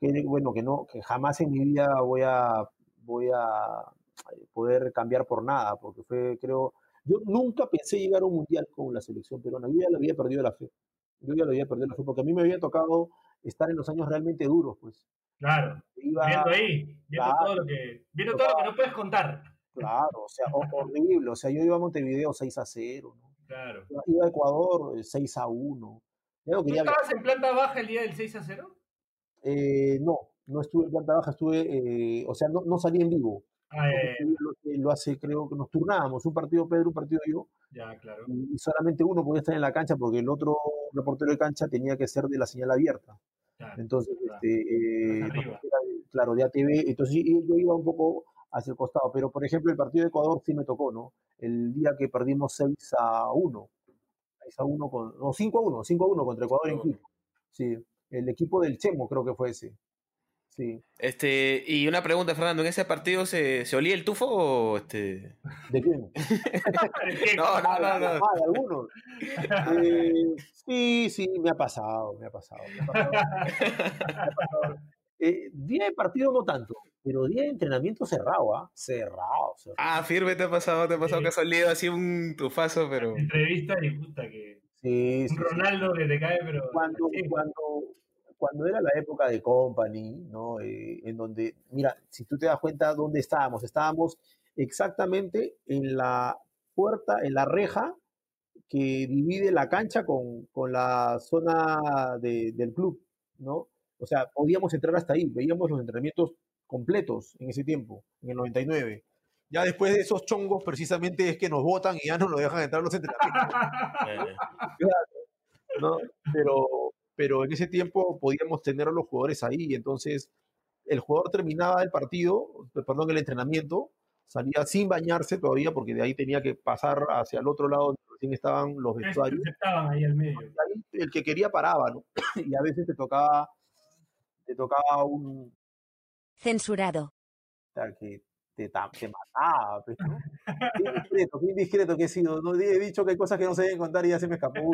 que, bueno, que no, que jamás en mi vida voy a, voy a poder cambiar por nada, porque fue, creo, yo nunca pensé llegar a un mundial con la selección peruana, yo ya le había perdido la fe, yo ya le había perdido la fe, porque a mí me había tocado estar en los años realmente duros, pues. Claro. Iba- Viendo ahí, viendo Claro. todo lo que, viendo todo lo que no puedes contar. Claro, o sea, ho- horrible. O sea, yo iba a Montevideo 6 a 0, ¿no? Claro. Iba- Iba a Ecuador eh, 6 a 1. Ya no ¿Tú estabas en planta baja el día del 6 a 0? Eh, no, no estuve en planta baja, estuve, eh, o sea, no, no salí en vivo. Ah, eh, lo, hace, creo que nos turnábamos, un partido Pedro, un partido yo, ya, claro. y solamente uno podía estar en la cancha porque el otro reportero de cancha tenía que ser de la señal abierta. Claro. Entonces, este, eh, claro, de ATV, entonces yo, yo iba un poco hacia el costado, pero por ejemplo el partido de Ecuador sí me tocó, ¿no? El día que perdimos 6 a 1, 6 a 1 con, no, 5 a 1, 5 a 1 contra Ecuador en Quito. Sí, el equipo del Chemo creo que fue ese. Sí. Este, y una pregunta, Fernando, ¿en ese partido se, se olía el tufo o este? ¿De quién? <laughs> no, no, no, no. Ah, de algunos. Eh, sí, sí, me ha pasado, me ha pasado. me ha pasado, me ha pasado. Eh, día de partido no tanto, pero día de entrenamiento cerrado, ¿ah? Cerrado, cerrado. Ah, firme te ha pasado, te ha pasado que has olido así un tufazo, pero. Entrevista y puta que. Sí, Un sí, sí. Ronaldo que te cae, pero. Cuando, cuando, cuando era la época de Company, ¿no? Eh, en donde, mira, si tú te das cuenta dónde estábamos, estábamos exactamente en la puerta, en la reja que divide la cancha con, con la zona de- del club, ¿no? O sea, podíamos entrar hasta ahí, veíamos los entrenamientos completos en ese tiempo, en el 99. Ya después de esos chongos, precisamente es que nos votan y ya no nos dejan entrar los entrenamientos. <laughs> Claro, ¿no? Pero, pero en ese tiempo podíamos tener a los jugadores ahí, entonces el jugador terminaba el partido, perdón, el entrenamiento, salía sin bañarse todavía porque de ahí tenía que pasar hacia el otro lado donde recién estaban los vestuarios. estaban ahí al medio. Y ahí el que quería paraba, ¿no? <coughs> Y a veces te tocaba, te tocaba un, Censurado. o sea, que te, te mataba. pues, ¿no? Qué <laughs> indiscreto, qué indiscreto que he sido. No he dicho que hay cosas que no se deben contar y ya se me escapó. <laughs>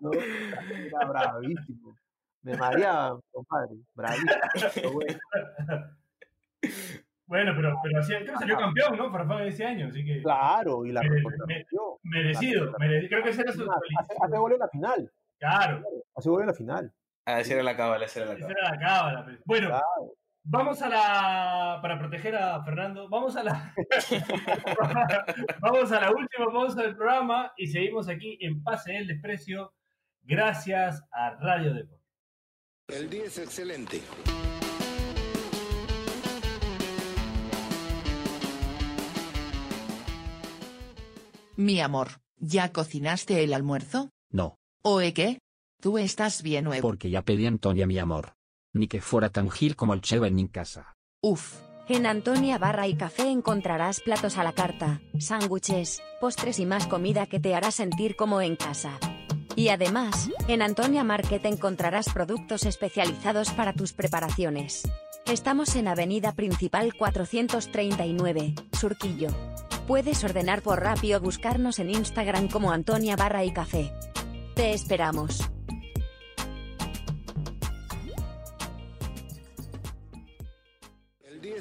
¿No? Era bravísimo. Me mareaba, compadre. Bravísimo. Bueno. Bueno, pero, pero así, creo que salió campeón, ¿no? Farfán ese año, así que. Claro, y la Mere-. Merecido, merecido. Creo que ese era su. Hace, hace gol en la final. Claro. Hace gol en la final. Ah, esa era la cábala, esa era la Esa cábala. era la cábala. pues. Bueno, Claro. Vamos a la. Para proteger a Fernando, vamos a la. <laughs> vamos a la última pausa del programa y seguimos aquí en Pase del Desprecio, gracias a Radio Deportes. El día es excelente. Mi amor, ¿ya cocinaste el almuerzo? No, ¿Oe qué? Tú estás bien nuevo. porque ya pedí a Antonia mi amor. Ni que fuera tan gil como el Cheven en casa. Uf. En Antonia Barra y Café encontrarás platos a la carta, sándwiches, postres y más comida que te hará sentir como en casa. Y además, en Antonia Market encontrarás productos especializados para tus preparaciones. Estamos en Avenida Principal 439, Surquillo. Puedes ordenar por Rappi o buscarnos en Instagram como Antonia Barra y Café. Te esperamos.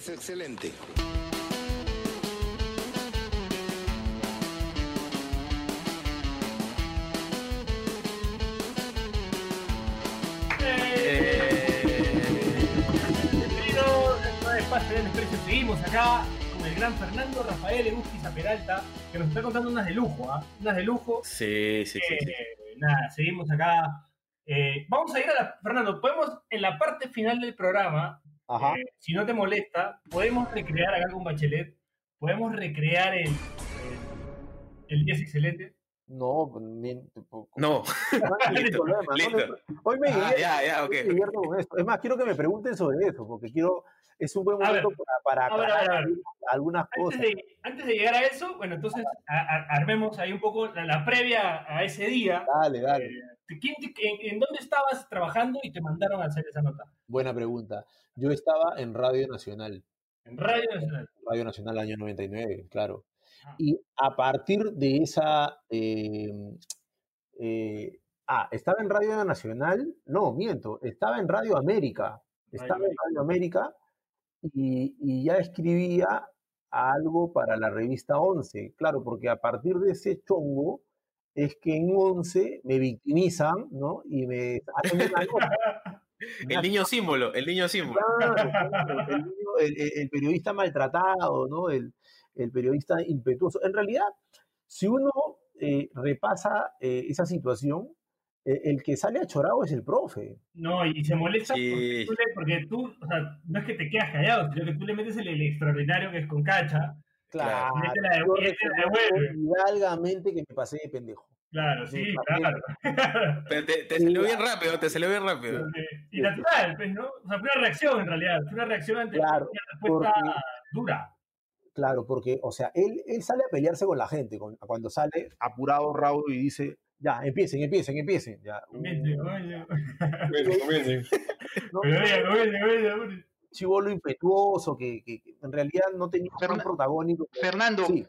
Es excelente. Del Desprecio. Seguimos acá con el gran Fernando Rafael Egusquiza Peralta, que nos está contando unas de lujo, ¿ah? Unas de lujo. Sí, sí, sí. sí. Eh, nada, seguimos acá. Eh, vamos a ir a la. Fernando, podemos, en la parte final del programa, Ajá. eh, si no te molesta, podemos recrear acá con Bachelet, podemos recrear el. El, el 10 excelente. No, ni- po- No. no hay ningún <laughs> Listo, problema, ¿no? Hoy me Ah, divierto, ya, ya, ok, hoy me ok. divierto con esto. Es más, quiero que me pregunten sobre eso, porque quiero, es un buen momento ver, para, para ver, aclarar ver, a ver. algunas Antes cosas. de, antes de llegar a eso, bueno, entonces a- a- armemos ahí un poco la, la previa a ese día. Dale, dale. Eh, ¿quién te- en, en dónde estabas trabajando y te mandaron a hacer esa nota? Buena pregunta. Yo estaba en Radio Nacional, En Radio Nacional. Radio Nacional año 99, claro. Ah. Y a partir de esa... eh, eh, ah, estaba en Radio Nacional, no, miento, estaba en Radio América. Estaba en Radio América y, y ya escribía algo para la revista 11. Claro, porque a partir de ese chongo es que en 11 me victimizan, ¿no? Y me hacen una nota. <laughs> El niño símbolo, el niño símbolo. Claro, el, niño- el- periodista maltratado, ¿no? El, el periodista impetuoso. En realidad, si uno eh, repasa eh, esa situación, eh, el que sale achorado es el profe. No, y se molesta porque, tú le- porque tú, o sea, no es que te quedas callado, sino que tú le metes el, el extraordinario que es con cacha. Claro, devuelve. hidalgamente que me pasé de pendejo. Claro, sí, Sí, claro. <laughs> Pero te, te salió bien rápido, te salió bien rápido. y natural, pues, ¿no? O sea, fue una reacción en realidad, fue una reacción ante Claro, una respuesta porque- dura. Claro, porque, o sea, él, él sale a pelearse con la gente, con- cuando sale apurado, raudo y dice, ya, empiecen, empiecen, empiecen. Ya, <laughs> Comience, comience. ¿no? Comience, comience, comience. Chivolo impetuoso que, que- que en realidad no tenía un Fernan- rol protagónico. Fernando, Sí,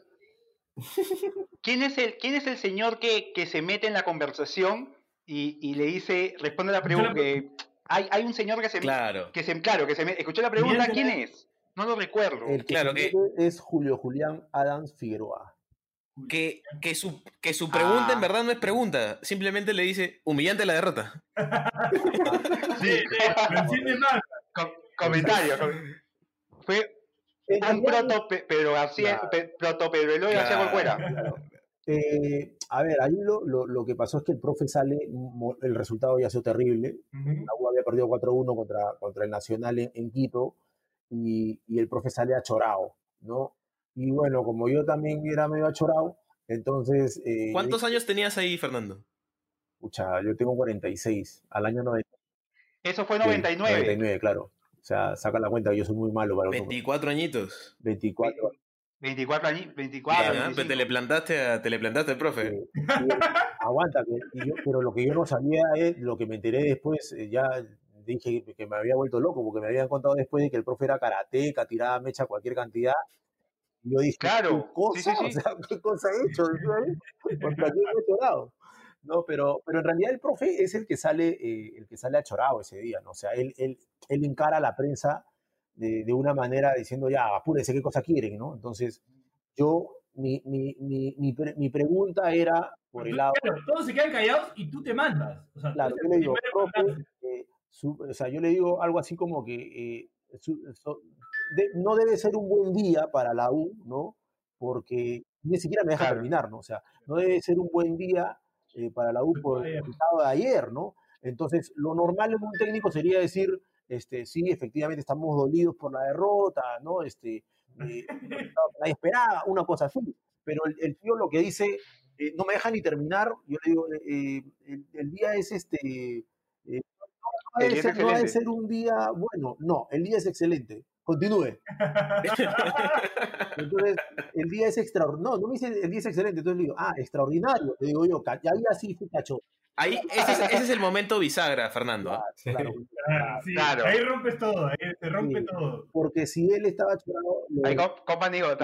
¿quién es el, quién es el señor que, que se mete en la conversación y, y le dice, responde a la pregunta? que hay, hay un señor que se Claro. que se claro, que se me- escuchó la pregunta, ¿quién es? No lo recuerdo. el que Claro se que- mete es Julio Julián Adams Figueroa. Que, que, su, que su pregunta Ah. en verdad no es pregunta, simplemente le dice humillante la derrota. <laughs> Sí, sí, lo entiende. Co- comentario. com- Fue un proto Pe- Pedro García, Claro. Pe- proto Pedro Eloy García Claro. Corcuera. eh, a ver, ahí lo, lo- lo que pasó es que el profe sale, el resultado había sido terrible. Ujú. La U había perdido 4-1 contra, contra el Nacional en, en Quito y, y el profe sale achorado, ¿no? Y bueno, como yo también era medio achorado, entonces... eh, ¿Cuántos años tenías ahí, Fernando? Pucha, yo tengo 46, al año 90. Eso fue sí, 99. 99, claro. O sea, saca la cuenta, yo soy muy malo para los números. 24 añitos. 24. 24 años, 24. Bien, ¿ah? Pero te le plantaste a, te le plantaste al profe. eh, aguanta, que- pero lo que yo no sabía es, lo que me enteré después, eh, ya dije que me había vuelto loco porque me habían contado después de que el profe era karateca, tiraba mecha cualquier cantidad. Y yo dije, Claro, ¿qué cosa? sí, sí, <laughs> O sí. sea, ¿qué cosa he hecho? ¿Contra quién he chorado? No, pero, pero en realidad el profe es el que sale, eh, el que sale achorado ese día, ¿no? O sea, él, él, él encara a la prensa de, de una manera diciendo, ya, apúrense, ¿qué cosa quieren, no? Entonces, yo, mi, mi, mi, mi, pre- mi pregunta era por el lado... Claro, todos se quedan callados y tú te mandas. O sea, tú Claro, yo le digo, profe, eh, su- o sea, yo le digo algo así como que eh, su- de- no debe ser un buen día para la U, ¿no? Porque ni siquiera me deja Claro. terminar, ¿no? O sea, no debe ser un buen día eh, para la U por el resultado de ayer, ¿no? Entonces, lo normal en un técnico sería decir, este, sí, efectivamente estamos dolidos por la derrota, ¿no? Este, eh, <laughs> nadie esperaba, una cosa así. Pero el, el tío lo que dice, eh, no me deja ni terminar, yo le digo, eh, el, el día es este, no, no debe ser, no excelente. ser un día bueno, no, el día es excelente, continúe. <laughs> Entonces, el día es extraordinario. No, no me dice el día es excelente. Entonces le digo, ah, extraordinario. Le digo yo, y ahí así fue cacho. Ahí, ese es, ese es el momento bisagra, Fernando. ¿ah? Claro, Claro, sí, Claro. Ahí rompes todo, ahí se rompe Sí. todo. porque si él estaba chorado, lo,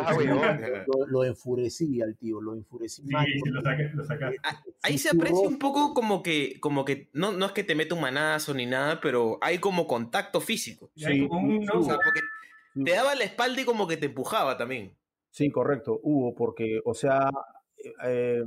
<laughs> lo, lo enfurecía al tío, lo enfurecía Sí, mal. sí, lo sacaste. Lo sacaste. Ahí se aprecia un poco como que, como que no, no es que te meta un manazo ni nada, pero hay como contacto físico. Como un, ¿no? O sea, porque te daba la espalda y como que te empujaba también. Sí, correcto, hubo, porque, o sea, eh,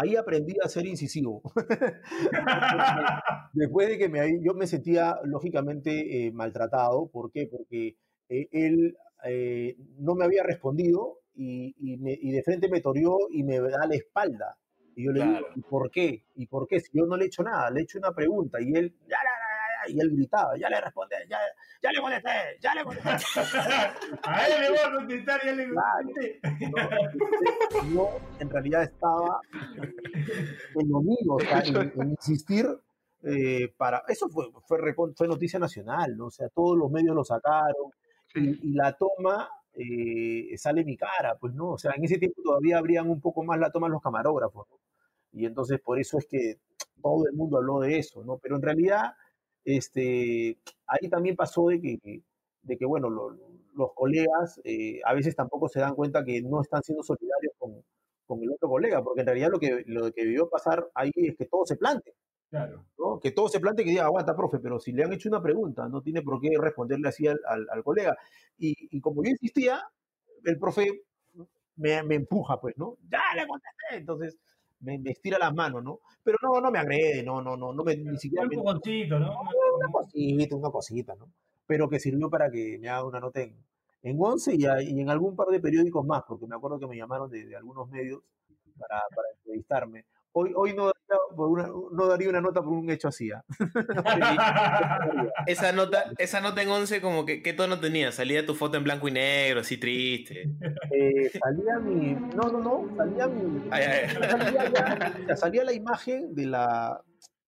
ahí aprendí a ser incisivo. <laughs> Después de que me, yo me sentía lógicamente eh, maltratado, ¿por qué? Porque eh, él eh, no me había respondido y, y me- y de frente me torió y me da la espalda. Y yo le digo. ¿y por qué? ¿Y por qué? Si yo no le he hecho nada, le he hecho una pregunta y él, ya, ya, ya, y él gritaba, ya le respondí, ya, ya le contesté, ya le contesté. <laughs> A él le voy a contestar, ya le Claro. contesté. No, yo en realidad estaba en lo mío, o sea, en, en insistir eh, para... Eso fue, fue, fue noticia nacional, ¿no? O sea, todos los medios lo sacaron y, y la toma eh, sale mi cara, pues, ¿no? O sea, en ese tiempo todavía abrían un poco más la toma los camarógrafos, ¿no? Y entonces por eso es que todo el mundo habló de eso, ¿no? Pero en realidad, este, ahí también pasó de que, de que bueno, lo- los colegas eh, a veces tampoco se dan cuenta que no están siendo solidarios con, con el otro colega, porque en realidad lo que, lo que debió pasar ahí es que todo se plante, Claro. ¿no? Que todo se plante y que diga, aguanta, profe, pero si le han hecho una pregunta, no tiene por qué responderle así al, al- al colega. Y, y como yo insistía, el profe me, me empuja, pues, ¿no? Ya le contesté, entonces me, me estira las manos, ¿no? Pero no, no me agrede, no, no, no, no me, ni siquiera Un poconcito, ¿no? una cosita, una cosita, ¿no? Pero que sirvió para que me haga una nota en, en 11 y, a- y en algún par de periódicos más, porque me acuerdo que me llamaron de, de algunos medios para, para entrevistarme. Hoy, hoy no, daría por una, no daría una nota por un hecho así. ¿ah? <laughs> Esa nota, esa nota en 11, como que, ¿qué tono tenía? Salía tu foto en blanco y negro, así triste. Eh, salía mi. No, no, no. Salía mi. Ay, ay, ay. Salía, ya- la imagen de la,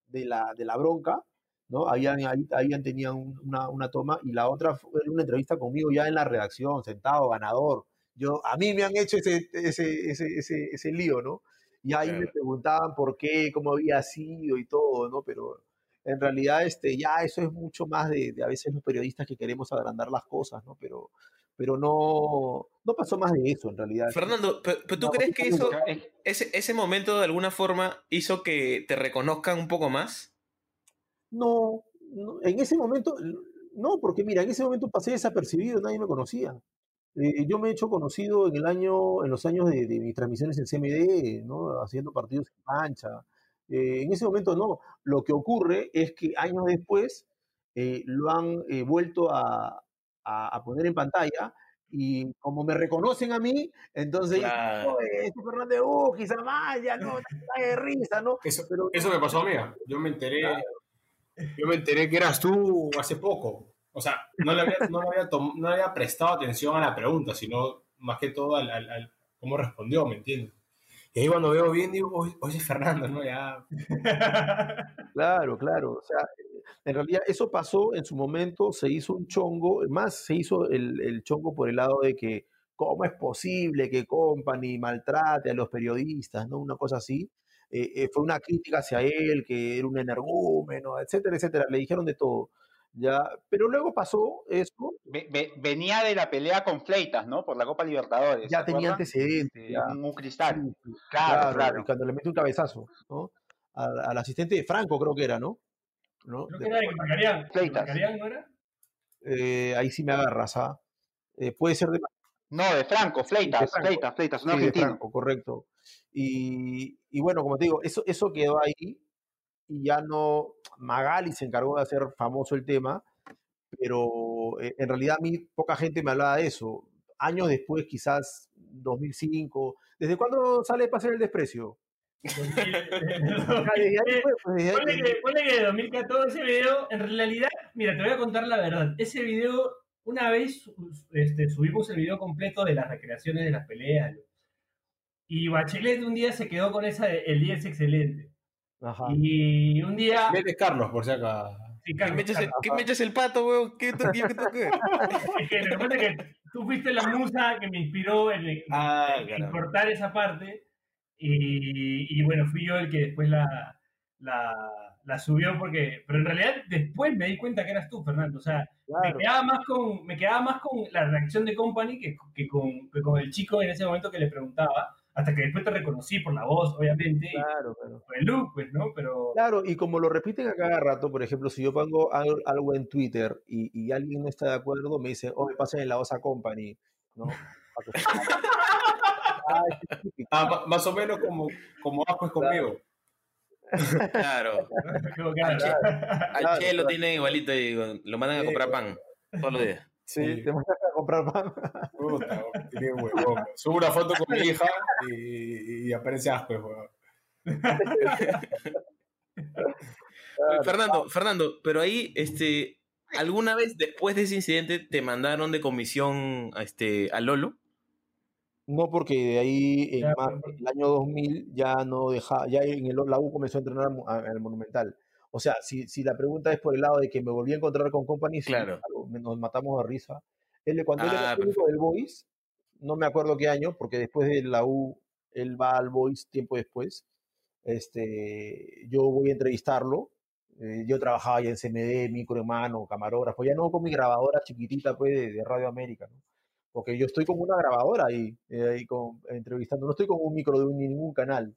de la, de la bronca, ¿no? Habían, ahí, habían tenían un- una, una toma y la otra fue una entrevista conmigo ya en la redacción, sentado, ganador. Yo, a mí me han hecho ese, ese, ese, ese, ese lío, ¿no? Y ahí me preguntaban por qué, cómo había sido y todo, ¿no? Pero en realidad, este, ya eso es mucho más de, de a veces los periodistas que queremos agrandar las cosas, ¿no? Pero, pero no, no pasó más de eso en realidad. Fernando, ¿pero, pero tú No, crees que eso, ese, ese momento de alguna forma hizo que te reconozcan un poco más? No, no, en ese momento, no, porque mira, en ese momento pasé desapercibido, nadie me conocía. Eh, yo me he hecho conocido en el año, en los años de, de mis transmisiones en CMD, ¿no? Haciendo partidos en cancha. Eh, en ese momento no. Lo que ocurre es que años después eh, lo han eh, vuelto a, a- a poner en pantalla y como me reconocen a mí, entonces, Claro. "Oye, este Fernández Ujis, Amaya, no, <laughs> está de risa, ¿no? Eso, Pero- eso me pasó a mí. ah. Yo me enteré, yo me enteré que eras tú hace poco. O sea, no le había, no le había, no le había prestado atención a la pregunta, sino más que todo al, al- al cómo respondió, ¿me entiendes? Y ahí cuando veo bien digo, oye, Fernando, ¿no? Ya. <laughs> Claro, claro. O sea, en realidad eso pasó en su momento, se hizo un chongo, más se hizo el, el chongo por el lado de que cómo es posible que Company maltrate a los periodistas, ¿no? Una cosa así. Eh, eh, fue una crítica hacia él, que era un energúmeno, etcétera, etcétera. Le dijeron de todo. Ya, pero luego pasó eso. Ve- ve- venía de la pelea con Fleitas, ¿no? Por la Copa Libertadores. Ya ¿se tenía antecedentes. Ya. Un, un cristal. Sí, Claro, claro. y Cuando le mete un cabezazo, ¿no? Al, al asistente de Franco, creo que era, ¿no? ¿No? Creo que era de Macarián. Fleitas. ¿Macarián no era? Eh, ahí sí me agarras, ¿ah? Eh, puede ser de, No, de Franco, de Fleitas, Franco. Fleitas, Fleitas, un Sí, de argentino. Franco, correcto. Y, y bueno, como te digo, eso, eso quedó ahí y ya no, Magali se encargó de hacer famoso el tema, pero eh, en realidad a mí poca gente me hablaba de eso. Años después, quizás 2005, ¿desde cuándo sale Pasar el Desprecio? Ah, fue, pues, Ponle que, de 2014 ese video, en realidad, mira, te voy a contar la verdad. Ese video, una vez este, subimos el video completo de las recreaciones de las peleas. Y Bachelet un día se quedó con esa de El día es excelente. Ajá. Y un día. Vete Carlos, por si acaso. Sí, ¿Qué Carlos, me echas el, qué me echas el pato, weón? ¿Qué tengo que ver? Es que lo que tú fuiste la musa que me inspiró en, en- Ah, en cortar esa parte. Y, y bueno, fui yo el que después la, la, la subió porque. Pero en realidad después me di cuenta que eras tú, Fernando. O sea, Claro. me, quedaba más con, me quedaba más con la reacción de Company que, que con, que con el chico en ese momento que le preguntaba. Hasta que después te reconocí por la voz, obviamente, Claro, claro. por el look, pues, ¿no? Pero. Claro, y como lo repiten a cada rato, por ejemplo, si yo pongo al- algo en Twitter y, y alguien no está de acuerdo, me dice, oh, me pasen en la OSA Company, ¿no? <laughs> Ah. Ah, más o menos como, como pues conmigo. Claro. <laughs> que- Al, che, al Claro, Che lo claro. tienen igualito y lo mandan a comprar pan todos los días. Sí, Sí. te mandan a comprar pan. Puta, <laughs> tiene huevón. Subo una foto con mi hija y, y aparece asco, huevón. Fernando, Fernando, pero ahí, este, ¿alguna vez después de ese incidente te mandaron de comisión a este, a Lolo? No, porque de ahí en, el año 2000 ya no deja, ya en el, la U comenzó a entrenar al Monumental. O sea, si, si la pregunta es por el lado de que me volví a encontrar con Company, sí, Claro. me- nos matamos de risa. Él, cuando él Ah, era técnico del Boys, no me acuerdo qué año, porque después de la U, él va al Boys tiempo después. Este, yo voy a entrevistarlo. eh, yo trabajaba ya en CMD, micro en mano, camarógrafo, ya no con mi grabadora chiquitita pues, de, de Radio América, ¿no? Porque yo estoy con una grabadora ahí, eh, ahí con- entrevistando, no estoy con un micro de un- ningún canal.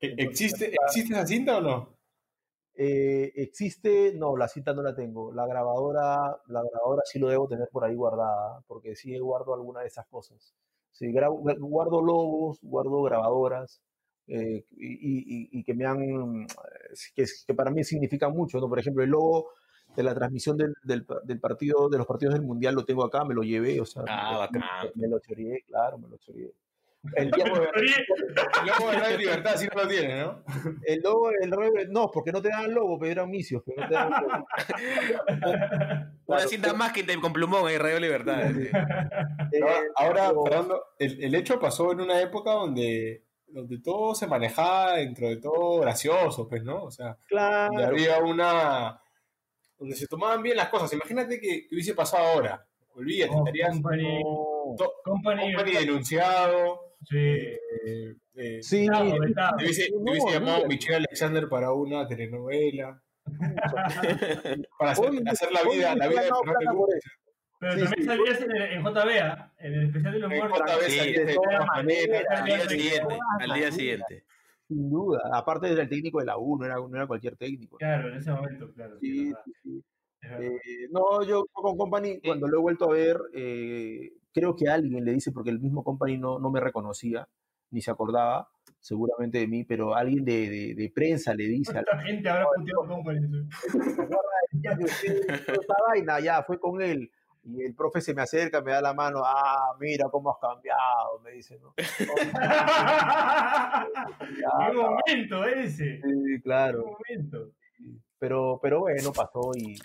¿E- ¿Existe, ¿Existe esa cinta o no? Eh, existe, no, la cinta no la tengo. La grabadora, la grabadora sí lo debo tener por ahí guardada, porque sí guardo alguna de esas cosas. Sí, grabo- guardo logos, guardo grabadoras, eh, y, y- y que me han, eh, que, que para mí significan mucho, ¿no? Por ejemplo, el logo de la transmisión del, del, del partido, de los partidos del Mundial lo tengo acá, me lo llevé, o sea, Ah, me, me lo choreé, claro, me lo choreé. El logo de Radio Libertad sí no lo tiene, ¿no? el logo, el logo- no, porque no te dan logo, pero eran misios, pero no te dan logo. Una cinta más que te con plumón ahí, Radio Libertad. sí. Eh, Ahora, pero- Fernando, el, el hecho pasó en una época donde, donde todo se manejaba dentro de todo gracioso, pues, ¿no? O sea, donde Claro, había una... donde se tomaban bien las cosas. Imagínate que, que hubiese pasado ahora. Olvídate, Oh, estarías Company, no. to- Company, Company denunciado. Sí. eh, eh, Sí, hubiese, te No, llamado. Michelle Alexander para una telenovela. <laughs> Para hacer, Hoy- hacer la vida, la vida de Fernando. Pero Sí, también sí. salías en, JBA, en el especial de los En muertos. Sí, de todas maneras. Al día siguiente, al día siguiente. Sin duda. Aparte era el técnico de la U, no era, no era cualquier técnico. Claro, en ese momento, claro. sí. Eh, no, yo con Company, cuando lo he vuelto a ver, eh, creo que alguien le dice, porque el mismo Company no, no me reconocía, ni se acordaba seguramente de mí, pero alguien de, de- de prensa le dice, ¿Cuánta gente habrá puteado Company? esta vaina, ya fue con él. Y el profe se me acerca, me da la mano, ah, mira cómo has cambiado, me dice, ¿no? <laughs> <laughs> ¡Qué momento ese! Sí, ¡Qué claro. momento! Pero, pero bueno, pasó y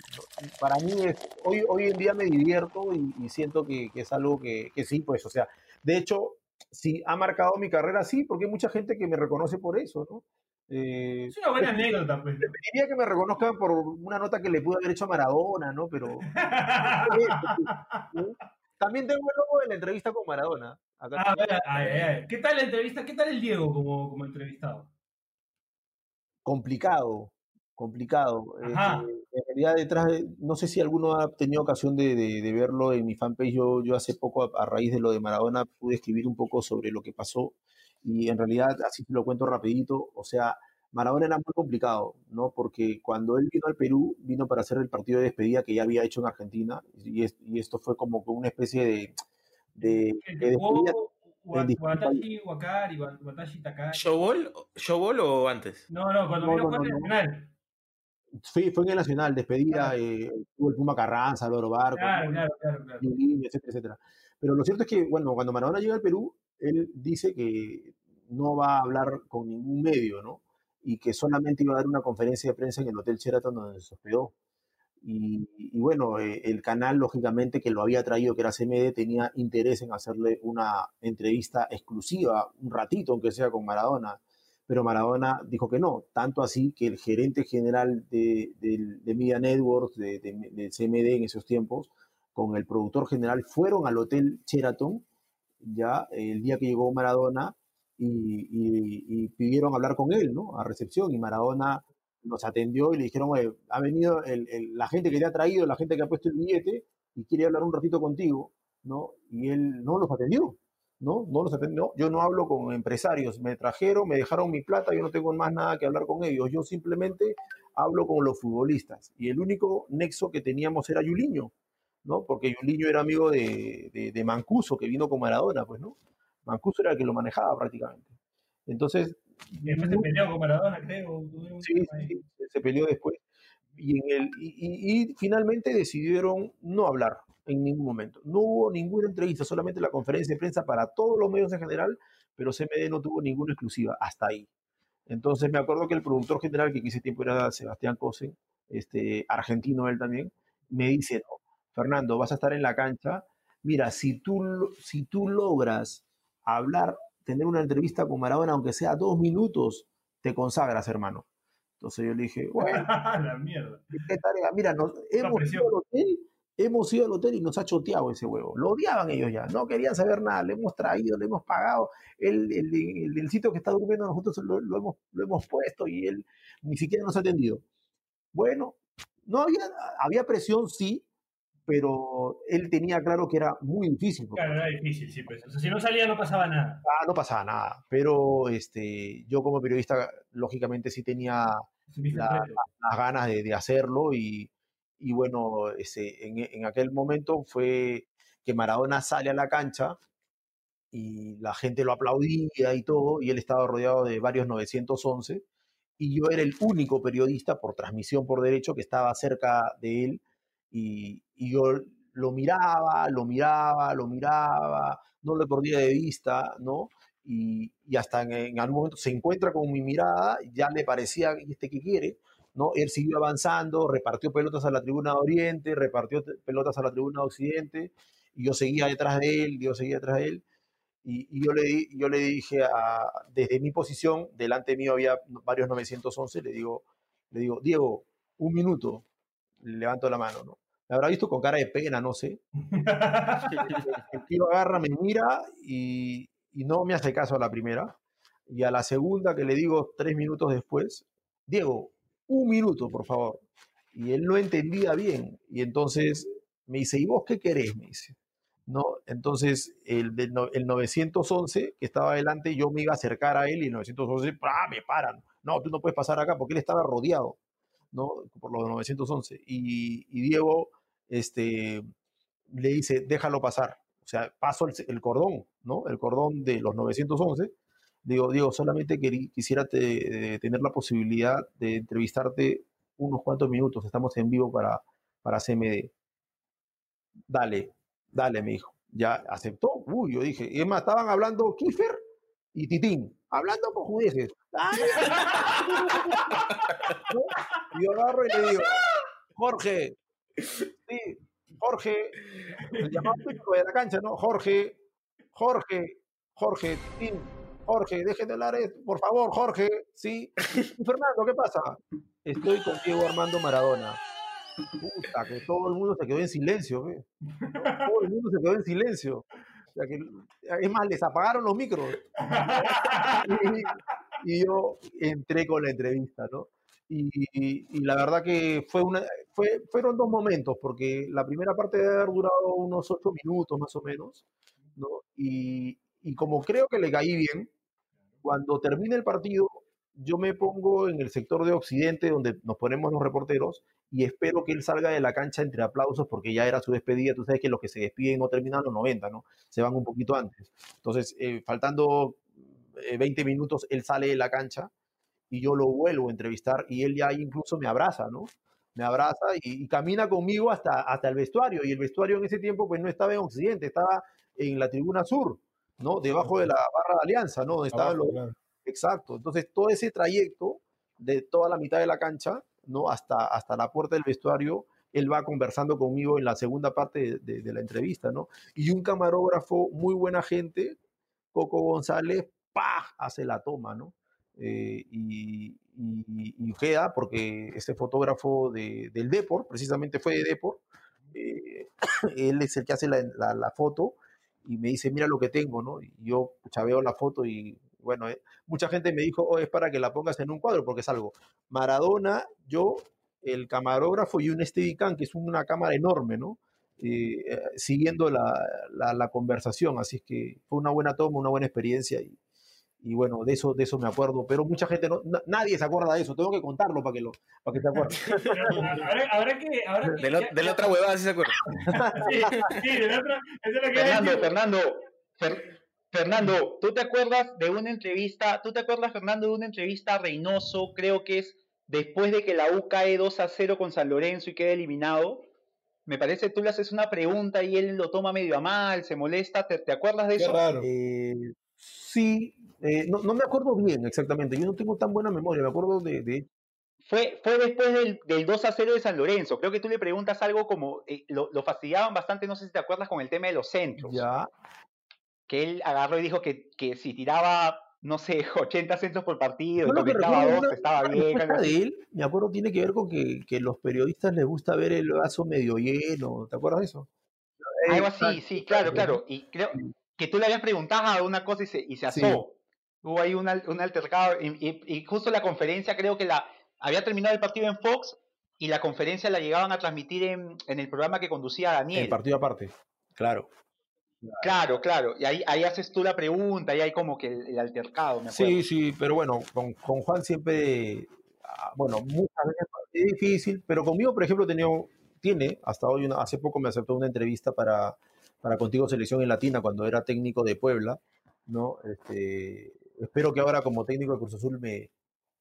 para mí es, hoy, hoy en día me divierto y, y siento que, que es algo que, que sí, pues, o sea, de hecho, sí ha marcado mi carrera, sí, porque hay mucha gente que me reconoce por eso, ¿no? Eh, Es una buena anécdota, pues. preferiría que me reconozcan por una nota que le pude haber hecho a Maradona, ¿no? Pero <laughs> <laughs> también tengo el logo de la entrevista con Maradona. Acá Ah, tengo- ay, ay, ay. ¿Qué tal la entrevista? ¿Qué tal el Diego como, como entrevistado? complicado, complicado. Ajá. Este, en realidad, detrás de- no sé si alguno ha tenido ocasión de, de- de verlo en mi fanpage. Yo, yo hace poco, a, a raíz de lo de Maradona, pude escribir un poco sobre lo que pasó y en realidad, así te lo cuento rapidito, o sea, Maradona era muy complicado, ¿no? Porque cuando él vino al Perú, vino para hacer el partido de despedida que ya había hecho en Argentina y, es- y esto fue como una especie de, de, de despedida. en distintos Watashi, Wakari, Watashi, Takari. ¿Showball? ¿Showball o antes? No, no, cuando No, vino no, no. Nacional. Fue, fue en el Nacional, despedida, eh, tuvo el Puma Carranza, Loro Barco, Claro, claro, claro, claro. Etcétera, etcétera. Pero lo cierto es que, bueno, cuando Maradona llega al Perú, él dice que no va a hablar con ningún medio, ¿no? Y que solamente iba a dar una conferencia de prensa en el Hotel Sheraton donde se hospedó. Y, y bueno, eh, el canal, lógicamente, que lo había traído, que era CMD, tenía interés en hacerle una entrevista exclusiva, un ratito, aunque sea con Maradona. Pero Maradona dijo que no, tanto así que el gerente general de, del- de Media Networks, de, de, de CMD en esos tiempos, con el productor general, fueron al Hotel Sheraton, ya el día que llegó Maradona, y, pidieron hablar con él, ¿no? A recepción, y Maradona nos atendió y le dijeron, "Oye, ha venido el- el- la gente que te ha traído, la gente que ha puesto el billete, y quiere hablar un ratito contigo, ¿no? Y él no los atendió, ¿no? No los atendió. Yo no hablo con empresarios, me trajeron, me dejaron mi plata, yo no tengo más nada que hablar con ellos, yo simplemente hablo con los futbolistas. Y el único nexo que teníamos era Yuliño, ¿no? Porque Yuliño era amigo de, de, de Mancuso, que vino con Maradona, pues, ¿no? Mancuso era el que lo manejaba prácticamente. Entonces, Después se peleó con Maradona, creo. Sí, sí, se peleó después. Y, y, finalmente decidieron no hablar en ningún momento. No hubo ninguna entrevista, solamente la conferencia de prensa para todos los medios en general, pero CMD no tuvo ninguna exclusiva hasta ahí. Entonces me acuerdo que el productor general, que en ese tiempo era Sebastián Cosen, este, argentino él también, me dice, Fernando, vas a estar en la cancha. Mira, si tú, si tú logras hablar, tener una entrevista con Maradona, aunque sea dos minutos, te consagras, hermano. Entonces yo le dije, <laughs> bueno, la mierda. qué tarea. Mira, nos, hemos ido al hotel, hemos ido al hotel y nos ha choteado ese huevo. Lo odiaban ellos ya, no querían saber nada, le hemos traído, le hemos pagado, el, el, el- el sitio que está durmiendo nosotros lo, lo hemos, lo hemos puesto y él ni siquiera nos ha atendido. Bueno, no había, había presión, sí, pero él tenía claro que era muy difícil. Claro, era difícil, sí, pues. O sea, si no salía no pasaba nada. Ah, no pasaba nada, pero este, yo como periodista, lógicamente sí tenía la- la- las ganas de, de hacerlo y, y bueno, ese, en, en aquel momento fue que Maradona sale a la cancha y la gente lo aplaudía y todo, y él estaba rodeado de varios 911, y yo era el único periodista por transmisión por derecho que estaba cerca de él, y, y yo lo miraba, lo miraba, lo miraba, no le perdía de vista, ¿no? Y, y hasta en, en algún momento se encuentra con mi mirada, ya le parecía, ¿y este qué quiere? ¿no? Él siguió avanzando, repartió pelotas a la tribuna de Oriente, repartió pelotas a la tribuna de Occidente, y yo seguía detrás de él, yo seguía detrás de él, y, y yo, le, yo le dije, a, desde mi posición, delante mío había varios 911, le digo, le digo, Diego, un minuto, levanto la mano, ¿no? Me habrá visto con cara de pena, no sé. <laughs> El tío agarra, me mira y, y no me hace caso a la primera. Y a la segunda que le digo tres minutos después, Diego, un minuto, por favor. Y él no entendía bien. Y entonces me dice, ¿y vos qué querés? Me dice. ¿No? Entonces el, el 911 que estaba adelante, yo me iba a acercar a él y el 911, ¡pra! me paran. No, tú no puedes pasar acá porque él estaba rodeado, ¿no? Por los 911. Y, y Diego, este, le dice, déjalo pasar. O sea, paso el cordón, ¿no? El cordón de los 911. Digo, Diego, solamente quisiera te- tener la posibilidad de entrevistarte unos cuantos minutos. Estamos en vivo para, para CMD. Dale, dale, me dijo. Ya aceptó. Uy, yo dije, y es más, estaban hablando Kiefer y Titín, hablando con judeces. <laughs> ¿No? Yo agarro y le digo, Jorge, sí, Jorge, el llamado de la cancha, ¿no? Jorge, Jorge, Jorge, Titín, Jorge, dejen de hablar, por favor, Jorge, sí. <laughs> Fernando, ¿qué pasa? Estoy con Diego Armando Maradona. Puta, que todo el mundo se quedó en silencio, ¿ve? Todo el mundo se quedó en silencio. O sea que, es más, les apagaron los micros. <laughs> Y, y yo entré con la entrevista, ¿no? Y, y la verdad que fue una, fue, fueron dos momentos, porque la primera parte debe haber durado unos ocho minutos más o menos, ¿no? Y, y como creo que le caí bien, cuando termine el partido, yo me pongo en el sector de Occidente, donde nos ponemos los reporteros, y espero que él salga de la cancha entre aplausos, porque ya era su despedida. Tú sabes que los que se despiden no terminan los 90, ¿no? Se van un poquito antes. Entonces, eh, faltando eh, 20 minutos, él sale de la cancha y yo lo vuelvo a entrevistar y él ya incluso me abraza, ¿no? Me abraza y, y camina conmigo hasta, hasta el vestuario. Y el vestuario en ese tiempo, pues no estaba en Occidente, estaba en la tribuna sur, ¿no? Debajo de la barra de Alianza, ¿no? Donde estaban los, claro. Exacto. Entonces, todo ese trayecto de toda la mitad de la cancha, ¿no? Hasta, hasta la puerta del vestuario, él va conversando conmigo en la segunda parte de, de- de la entrevista, ¿no? Y un camarógrafo, muy buena gente, Coco González, ¡pah! hace la toma, ¿no? Eh, y, y- y queda, porque ese fotógrafo de- del Depor, precisamente fue de Depor, eh, <coughs> él es el que hace la, la- la foto y me dice, mira lo que tengo, ¿no? Y yo pucha, veo la foto y, bueno, eh, mucha gente me dijo, oh, es para que la pongas en un cuadro, porque es algo. Maradona, yo, el camarógrafo y un Steadicam, que es una cámara enorme, ¿no? Eh, eh, siguiendo la, la- la conversación, así es que fue una buena toma, una buena experiencia y, y bueno, de eso, de eso me acuerdo, pero mucha gente, no, na- nadie se acuerda de eso, tengo que contarlo para que, lo, para que se acuerde. <laughs> Habrá, habrá que. Habrá que De, la- de la otra huevada, sí se acuerda. <laughs> sí, sí, del otro. Eso es lo que iba a Fernando, decir. Fernando, Fer- Fernando, ¿tú te acuerdas de una entrevista, tú te acuerdas, Fernando, de una entrevista a Reynoso, creo que es después de que la U cae 2 a 0 con San Lorenzo y queda eliminado? Me parece tú le haces una pregunta y él lo toma medio a mal, se molesta, ¿te, te acuerdas de eso? Eh, sí, eh, no, no me acuerdo bien exactamente, yo no tengo tan buena memoria, me acuerdo de, de Fue, fue después del, del 2 a 0 de San Lorenzo. Creo que tú le preguntas algo como, eh, lo, lo fastidiaban bastante, no sé si te acuerdas, con el tema de los centros. Ya. Que él agarró y dijo que, que si tiraba, no sé, <laughs> 80 centros por partido Yo y que conectaba recuerdo dos, una- estaba bien. así. de él, me acuerdo, tiene que ver con que, que los periodistas les gusta ver el vaso medio lleno, ¿te acuerdas de eso? Algo Exacto, así, sí, claro, claro. Y creo que tú le habías preguntado una cosa y se, y se Sí. asó. Hubo ahí un, un altercado y, y- y justo la conferencia creo que la había terminado el partido en Fox y la conferencia la llegaban a transmitir en, en el programa que conducía Daniel. El partido aparte, claro. Claro, claro. Y ahí, ahí haces tú la pregunta y hay como que el, el altercado, me acuerdo. Sí, sí, pero bueno, con, con Juan siempre, ah, bueno, muchas veces es difícil, pero conmigo, por ejemplo, tenía, tiene, hasta hoy, una- hace poco me aceptó una entrevista para, para Contigo Selección en Latina cuando era técnico de Puebla, ¿no? Este, espero que ahora como técnico de Cruz Azul me,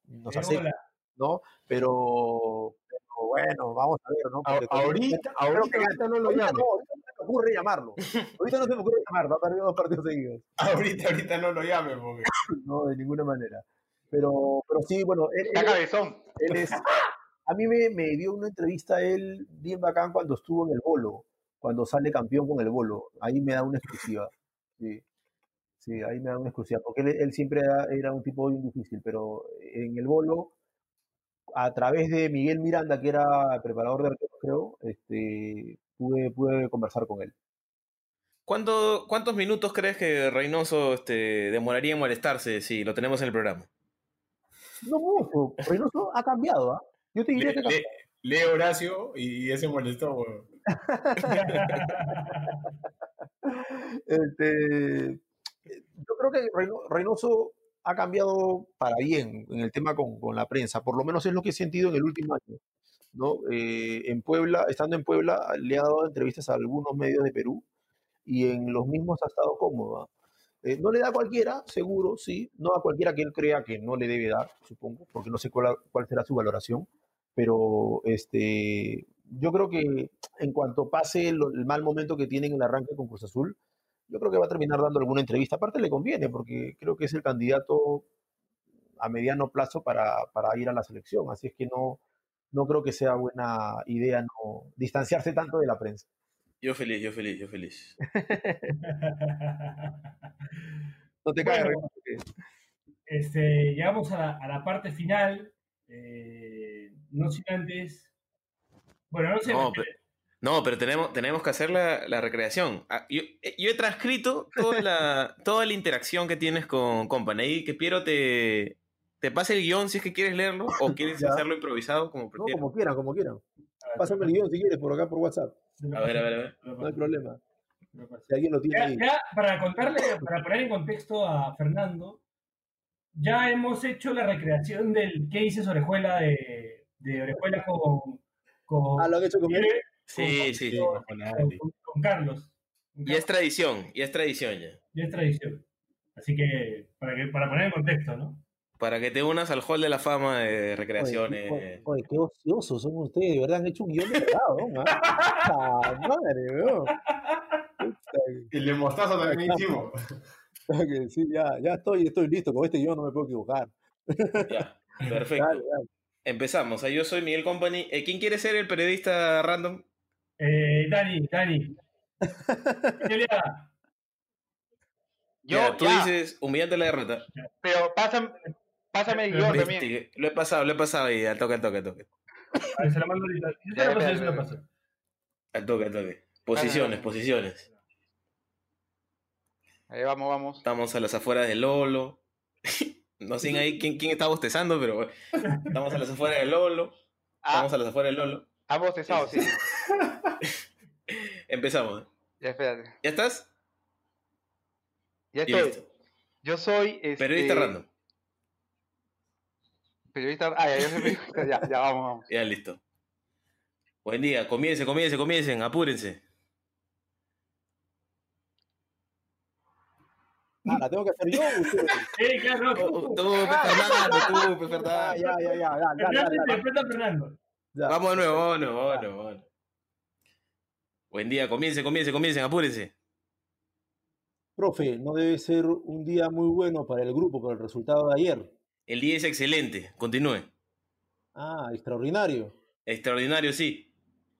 nos acepte. ¿no? Pero, pero bueno, vamos a ver, ¿no? Porque ahorita- ahorita que- ahorita no lo ahorita llame. no, ahorita no se me ocurre llamarlo. Ahorita no se me ocurre llamarlo, ha perdido dos partidos seguidos. <laughs> Ahorita, ahorita no lo llame porque. <laughs> No, de ninguna manera. Pero, pero sí, bueno, él, Está él- cabezón. él es, <laughs> a mí me, me dio una entrevista él bien bacán cuando estuvo en el bolo, cuando sale campeón con el bolo. Ahí me da una exclusiva. Sí, sí ahí me da una exclusiva, porque él, él siempre era, era un tipo bien difícil, pero en el bolo, a través de Miguel Miranda, que era preparador de arqueros, creo, este, pude, pude conversar con él. ¿Cuánto- ¿Cuántos minutos crees que Reynoso este, demoraría en molestarse si lo tenemos en el programa? No mucho, Reynoso ha cambiado, ¿ah? Yo te diría Le, que le- lee Horacio y ya se molestó, weón. <laughs> Este, yo creo que Reyno- Reynoso ha cambiado para bien en el tema con, con la prensa, por lo menos es lo que he sentido en el último año. ¿no? Eh, en Puebla, estando en Puebla, le ha dado entrevistas a algunos medios de Perú y en los mismos ha estado cómoda. Eh, no le da a cualquiera, seguro, sí, no a cualquiera que él crea que no le debe dar, supongo, porque no sé cuál, cuál será su valoración, pero este, yo creo que en cuanto pase lo- el mal momento que tiene en el arranque con Cruz Azul, yo creo que va a terminar dando alguna entrevista. Aparte le conviene, porque creo que es el candidato a mediano plazo para, para ir a la selección, así es que no, no creo que sea buena idea no distanciarse tanto de la prensa. Yo feliz, yo feliz, yo feliz. <laughs> No te Bueno, caes, Reynoso, que- Este, llegamos a la, a la parte final. eh, no sin antes. Bueno, no sé. No, pero, no, pero tenemos, tenemos que hacer la, la recreación. Ah, Yo, eh, yo he transcrito toda la, <laughs> toda la interacción que tienes con Company. Ahí que Piero te, te pase el guion si es que quieres leerlo o <laughs> quieres Ya. hacerlo improvisado como No, prefieras. como quieran, como quieran. Pásame el guion si quieres por acá por WhatsApp. A ver, a ver, a ver. No hay problema. Si alguien lo tiene Ya, ahí. ya, para contarle, para poner en contexto a Fernando, ya hemos hecho la recreación del que hice Orejuela de, de Orejuela con, con, Ah, ¿lo han hecho con él? Sí, sí, sí. con, con- con Carlos. Y es tradición, y es tradición ya. Ya es tradición. Así que para, que, para poner en contexto, ¿no? Para que te unas al hall de la fama de recreaciones. oye, oye, qué ociosos son ustedes, de verdad han hecho un guion de verdad, ¿no? ¡Ah, madre, weón! Y le mostaza también hicimos. <laughs> Que Sí, ya, ya estoy, estoy listo. Con este guion no me puedo equivocar. Ya, perfecto. Dale, dale. Empezamos. Ah, Yo soy Miguel Company. Eh, ¿Quién quiere ser el periodista random? Eh, Dani, Dani. <laughs> Yo, Ya, tú ya. dices humillante la derrota. Pero pásame, pásame el guion también. Lo he pasado, lo he pasado y al toque, al toque, al toque. a ver, se la mando ahorita. Yo Ya, se la paso, espera, yo se la espera. paso. Al toque, al toque. Posiciones, posiciones. Ahí vamos, vamos. Estamos a las afueras de Lolo. <laughs> No sé ahí quién, quién está bostezando, pero estamos a las afueras de Lolo. Ah, Estamos a las afueras de Lolo. ambos cesados, sí. <laughs> Empezamos. ¿eh? Ya, espérate. ¿Ya estás? Ya estoy. listo. Yo soy. Este, Periodista random. Periodista. Ah, ya, yo soy periodista. Ya, ya, vamos, vamos. Ya listo. Buen día, comiencen, comiencen, comiencen, apúrense. Ah, ¿la tengo que hacer yo? <laughs> Sí, claro, Tú, tú. tú, Fernando, tú, Ah, Fernando. ya, ya, ya, Fernando y está Fernando. Ya. Vamos de nuevo, vamos de nuevo, vamos de nuevo. Buen día, comiencen, comiencen, comiencen, apúrense. Profe, no debe ser un día muy bueno para el grupo por el resultado de ayer. El día es excelente, continúe. Ah, extraordinario. Extraordinario, sí.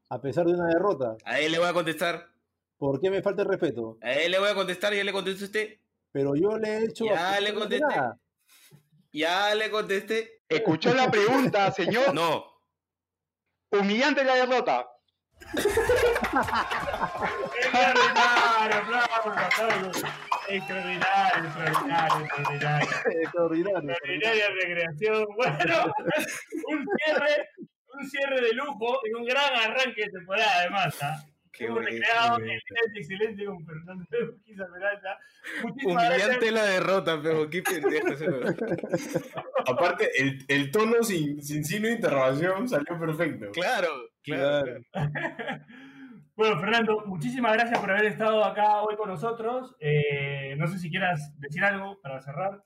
A pesar de una derrota. A él le voy a contestar. ¿Por qué me falta el respeto? A él le voy a contestar, ya le contesté a usted. Pero yo le he hecho. Ya le contesté. nada. Ya le contesté. Escuchó la pregunta, <laughs> señor. No. Humillante la derrota. Extraordinario, aplausos, aplausos. Extraordinario, extraordinario, extraordinario. Extraordinario. Extraordinaria recreación. Bueno, un cierre, un cierre de lujo y un gran arranque de temporada además. ¿ah? Qué Hemos recreado el excelente, excelente con Fernando Urquiza Peralta. Humillante la derrota, pero qué pendejo. <laughs> Aparte, el, el tono sin, sin signo de interrogación salió perfecto. Claro, claro. Claro. claro. <laughs> Bueno, Fernando, muchísimas gracias por haber estado acá hoy con nosotros. Eh, no sé si quieras decir algo para cerrar.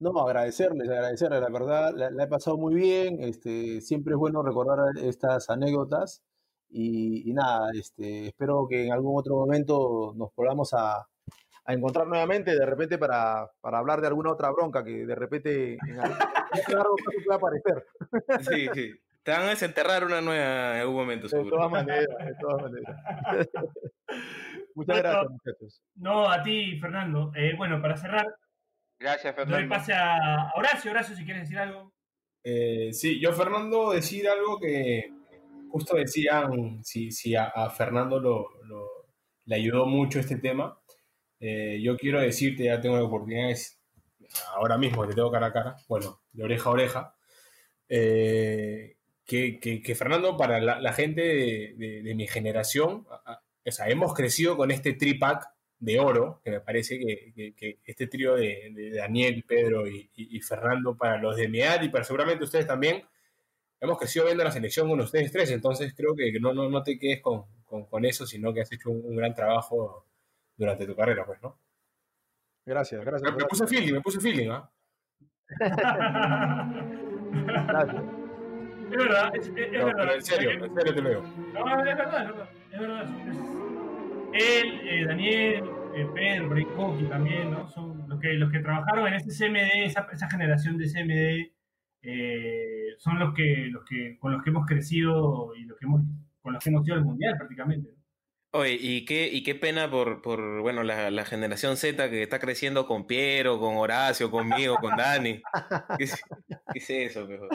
No, agradecerles, agradecerles, la verdad, la, la he pasado muy bien, este, siempre es bueno recordar estas anécdotas y, y nada, este, espero que en algún otro momento nos volvamos a, a encontrar nuevamente, de repente para, para hablar de alguna otra bronca que de repente en algún en algún caso pueda aparecer. Sí, sí. Te van a desenterrar una nueva en algún momento, De seguro. todas maneras, de todas maneras. <laughs> Muchas Bueno, gracias, muchachos. No, a ti, Fernando. Eh, bueno, para cerrar, Gracias, doy Fernando. pase a a Horacio. Horacio, si quieres decir algo. Eh, sí, yo, Fernando, decir algo que justo decían, si, si a, Fernando lo, le ayudó mucho este tema. Eh, yo quiero decirte, ya tengo la oportunidad, es- ahora mismo te tengo cara a cara, bueno, de oreja a oreja, eh, que, que- Fernando, para la, gente de, mi generación, a- a- hemos crecido con este tripack de oro, que me parece que, este trío de, Daniel, Pedro y- y Fernando, para los de mi edad y para seguramente ustedes también, hemos crecido viendo la selección con ustedes tres, entonces creo que no, no, no te quedes con, con- con eso, sino que has hecho un, un gran trabajo durante tu carrera, pues, ¿no? Gracias, gracias. Me, me puse feeling, me puse feeling, ¿ah? gracias. <laughs> Es verdad, es, es- es No, verdad. en serio, en serio te lo digo. No, es verdad, es verdad. Es verdad. Él, eh, Daniel, eh, Pedro, ahí Coqui también, ¿no? Son los que, los que trabajaron en ese CMD, esa, esa generación de CMD, eh, son los que, los que, con los que hemos crecido y los que hemos, con los que hemos ido al mundial prácticamente. ¿no? Oye, y qué, y qué pena por, por bueno, la, la generación Z que está creciendo con Piero, con Horacio, conmigo, con Dani. ¿Qué es, qué es eso, mejor?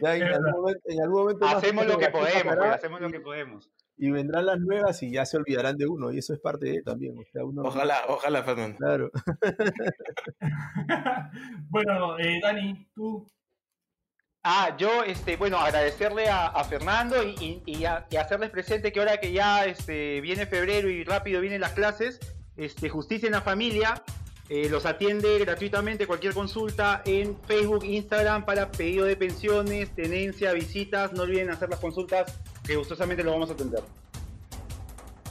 Ya en, algún momento, en algún momento <laughs> más Hacemos lo que podemos, pues, hacemos lo que podemos. Y vendrán las nuevas y ya se olvidarán de uno, y eso es parte de también. O sea, uno, Ojalá, ojalá, Fernando. Claro. <laughs> Bueno, eh, Dani, tú. Ah, yo, este, bueno, agradecerle a, a Fernando y, y- y a- y hacerles presente que ahora que ya este, viene febrero y rápido vienen las clases, este, Justicia en la Familia eh, los atiende gratuitamente cualquier consulta en Facebook, Instagram para pedido de pensiones, tenencia, visitas. No olviden hacer las consultas que gustosamente lo vamos a atender.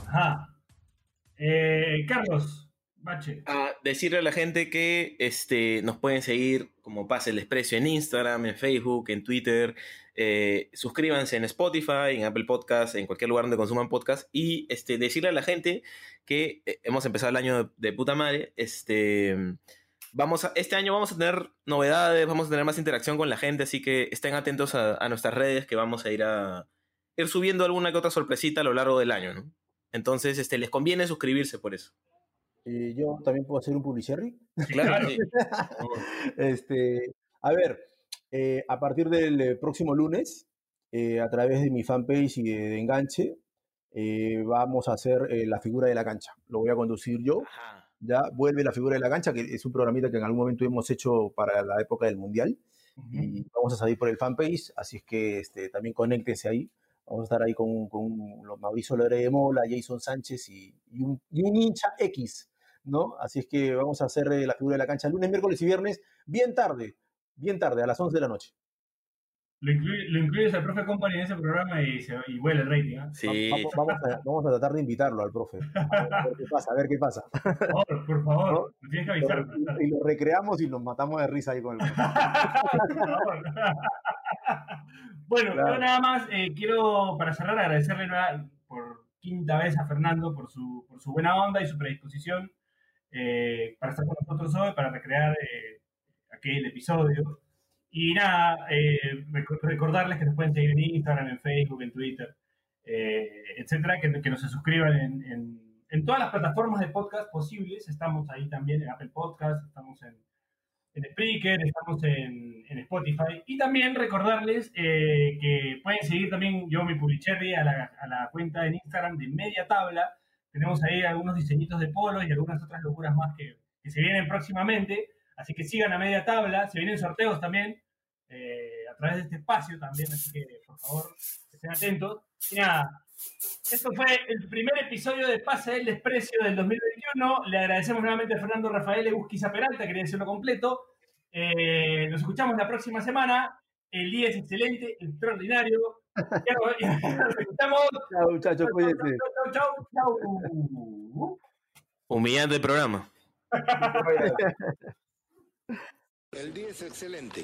Ajá. Eh, Carlos, Bache. a decirle a la gente que este, nos pueden seguir como Pase el Desprecio en Instagram, en Facebook, en Twitter. eh, suscríbanse en Spotify, en Apple Podcast, en cualquier lugar donde consuman podcast. Y este, decirle a la gente que eh, hemos empezado el año de, de puta madre. Este, vamos a, este año vamos a tener novedades, vamos a tener más interacción con la gente. Así que estén atentos a, a nuestras redes que vamos a ir a ir subiendo alguna que otra sorpresita a lo largo del año. ¿no? Entonces este, les conviene suscribirse por eso. Y yo también puedo hacer un publicherry. Claro, sí. <laughs> este, a ver, eh, a partir del eh, próximo lunes, eh, a través de mi fanpage y de, de Enganche, eh, vamos a hacer eh, la figura de la cancha. Lo voy a conducir yo. Ya vuelve la figura de la cancha, que es un programita que en algún momento hemos hecho para la época del Mundial. Y vamos a salir por el fanpage, así es que este, también conéctense ahí. Vamos a estar ahí con, con los Mauricio Lore de Mola, Jason Sánchez y, y un, y un hincha X, ¿no? Así es que vamos a hacer eh, la figura de la cancha lunes, miércoles y viernes, bien tarde, bien tarde, a las 11 de la noche. Lo, incluye- lo incluyes al profe Company en ese programa y, se, y vuela el rating. ¿ah? Sí. Vamos, vamos a, vamos a tratar de invitarlo al profe. A ver, a ver qué pasa, a ver qué pasa. Por favor, por favor, tienes que avisar. Y, y lo recreamos y nos matamos de risa ahí con el <laughs> <laughs> Bueno, Claro. yo nada más eh, quiero, para cerrar, agradecerle por quinta vez a Fernando por su, por su buena onda y su predisposición eh, para estar con nosotros hoy, para recrear eh, aquel episodio. Y nada, eh, rec- recordarles que nos pueden seguir en Instagram, en Facebook, en Twitter, eh, etcétera, que, que nos se suscriban en, en- en todas las plataformas de podcast posibles. Estamos ahí también en Apple Podcast, estamos en, en Spreaker, estamos en, en Spotify. Y también recordarles eh, que pueden seguir también yo, mi Publicherry, a la, a la cuenta en Instagram de Media Tabla. Tenemos ahí algunos diseñitos de polos y algunas otras locuras más que, que se vienen próximamente. Así que sigan a Media Tabla. Se vienen sorteos también eh, a través de este espacio también. Así que, por favor, estén atentos. Nada, esto fue el primer episodio de Pase del Desprecio del 2021. Le agradecemos nuevamente a Fernando Rafael Egusquiza Peralta, quería decirlo completo. Eh, nos escuchamos la próxima semana. El día es excelente, extraordinario. <laughs> Nos- escuchamos. Chao, muchachos, cuídense. Chau, chau, chau. Humillante el programa. <laughs> El día es excelente.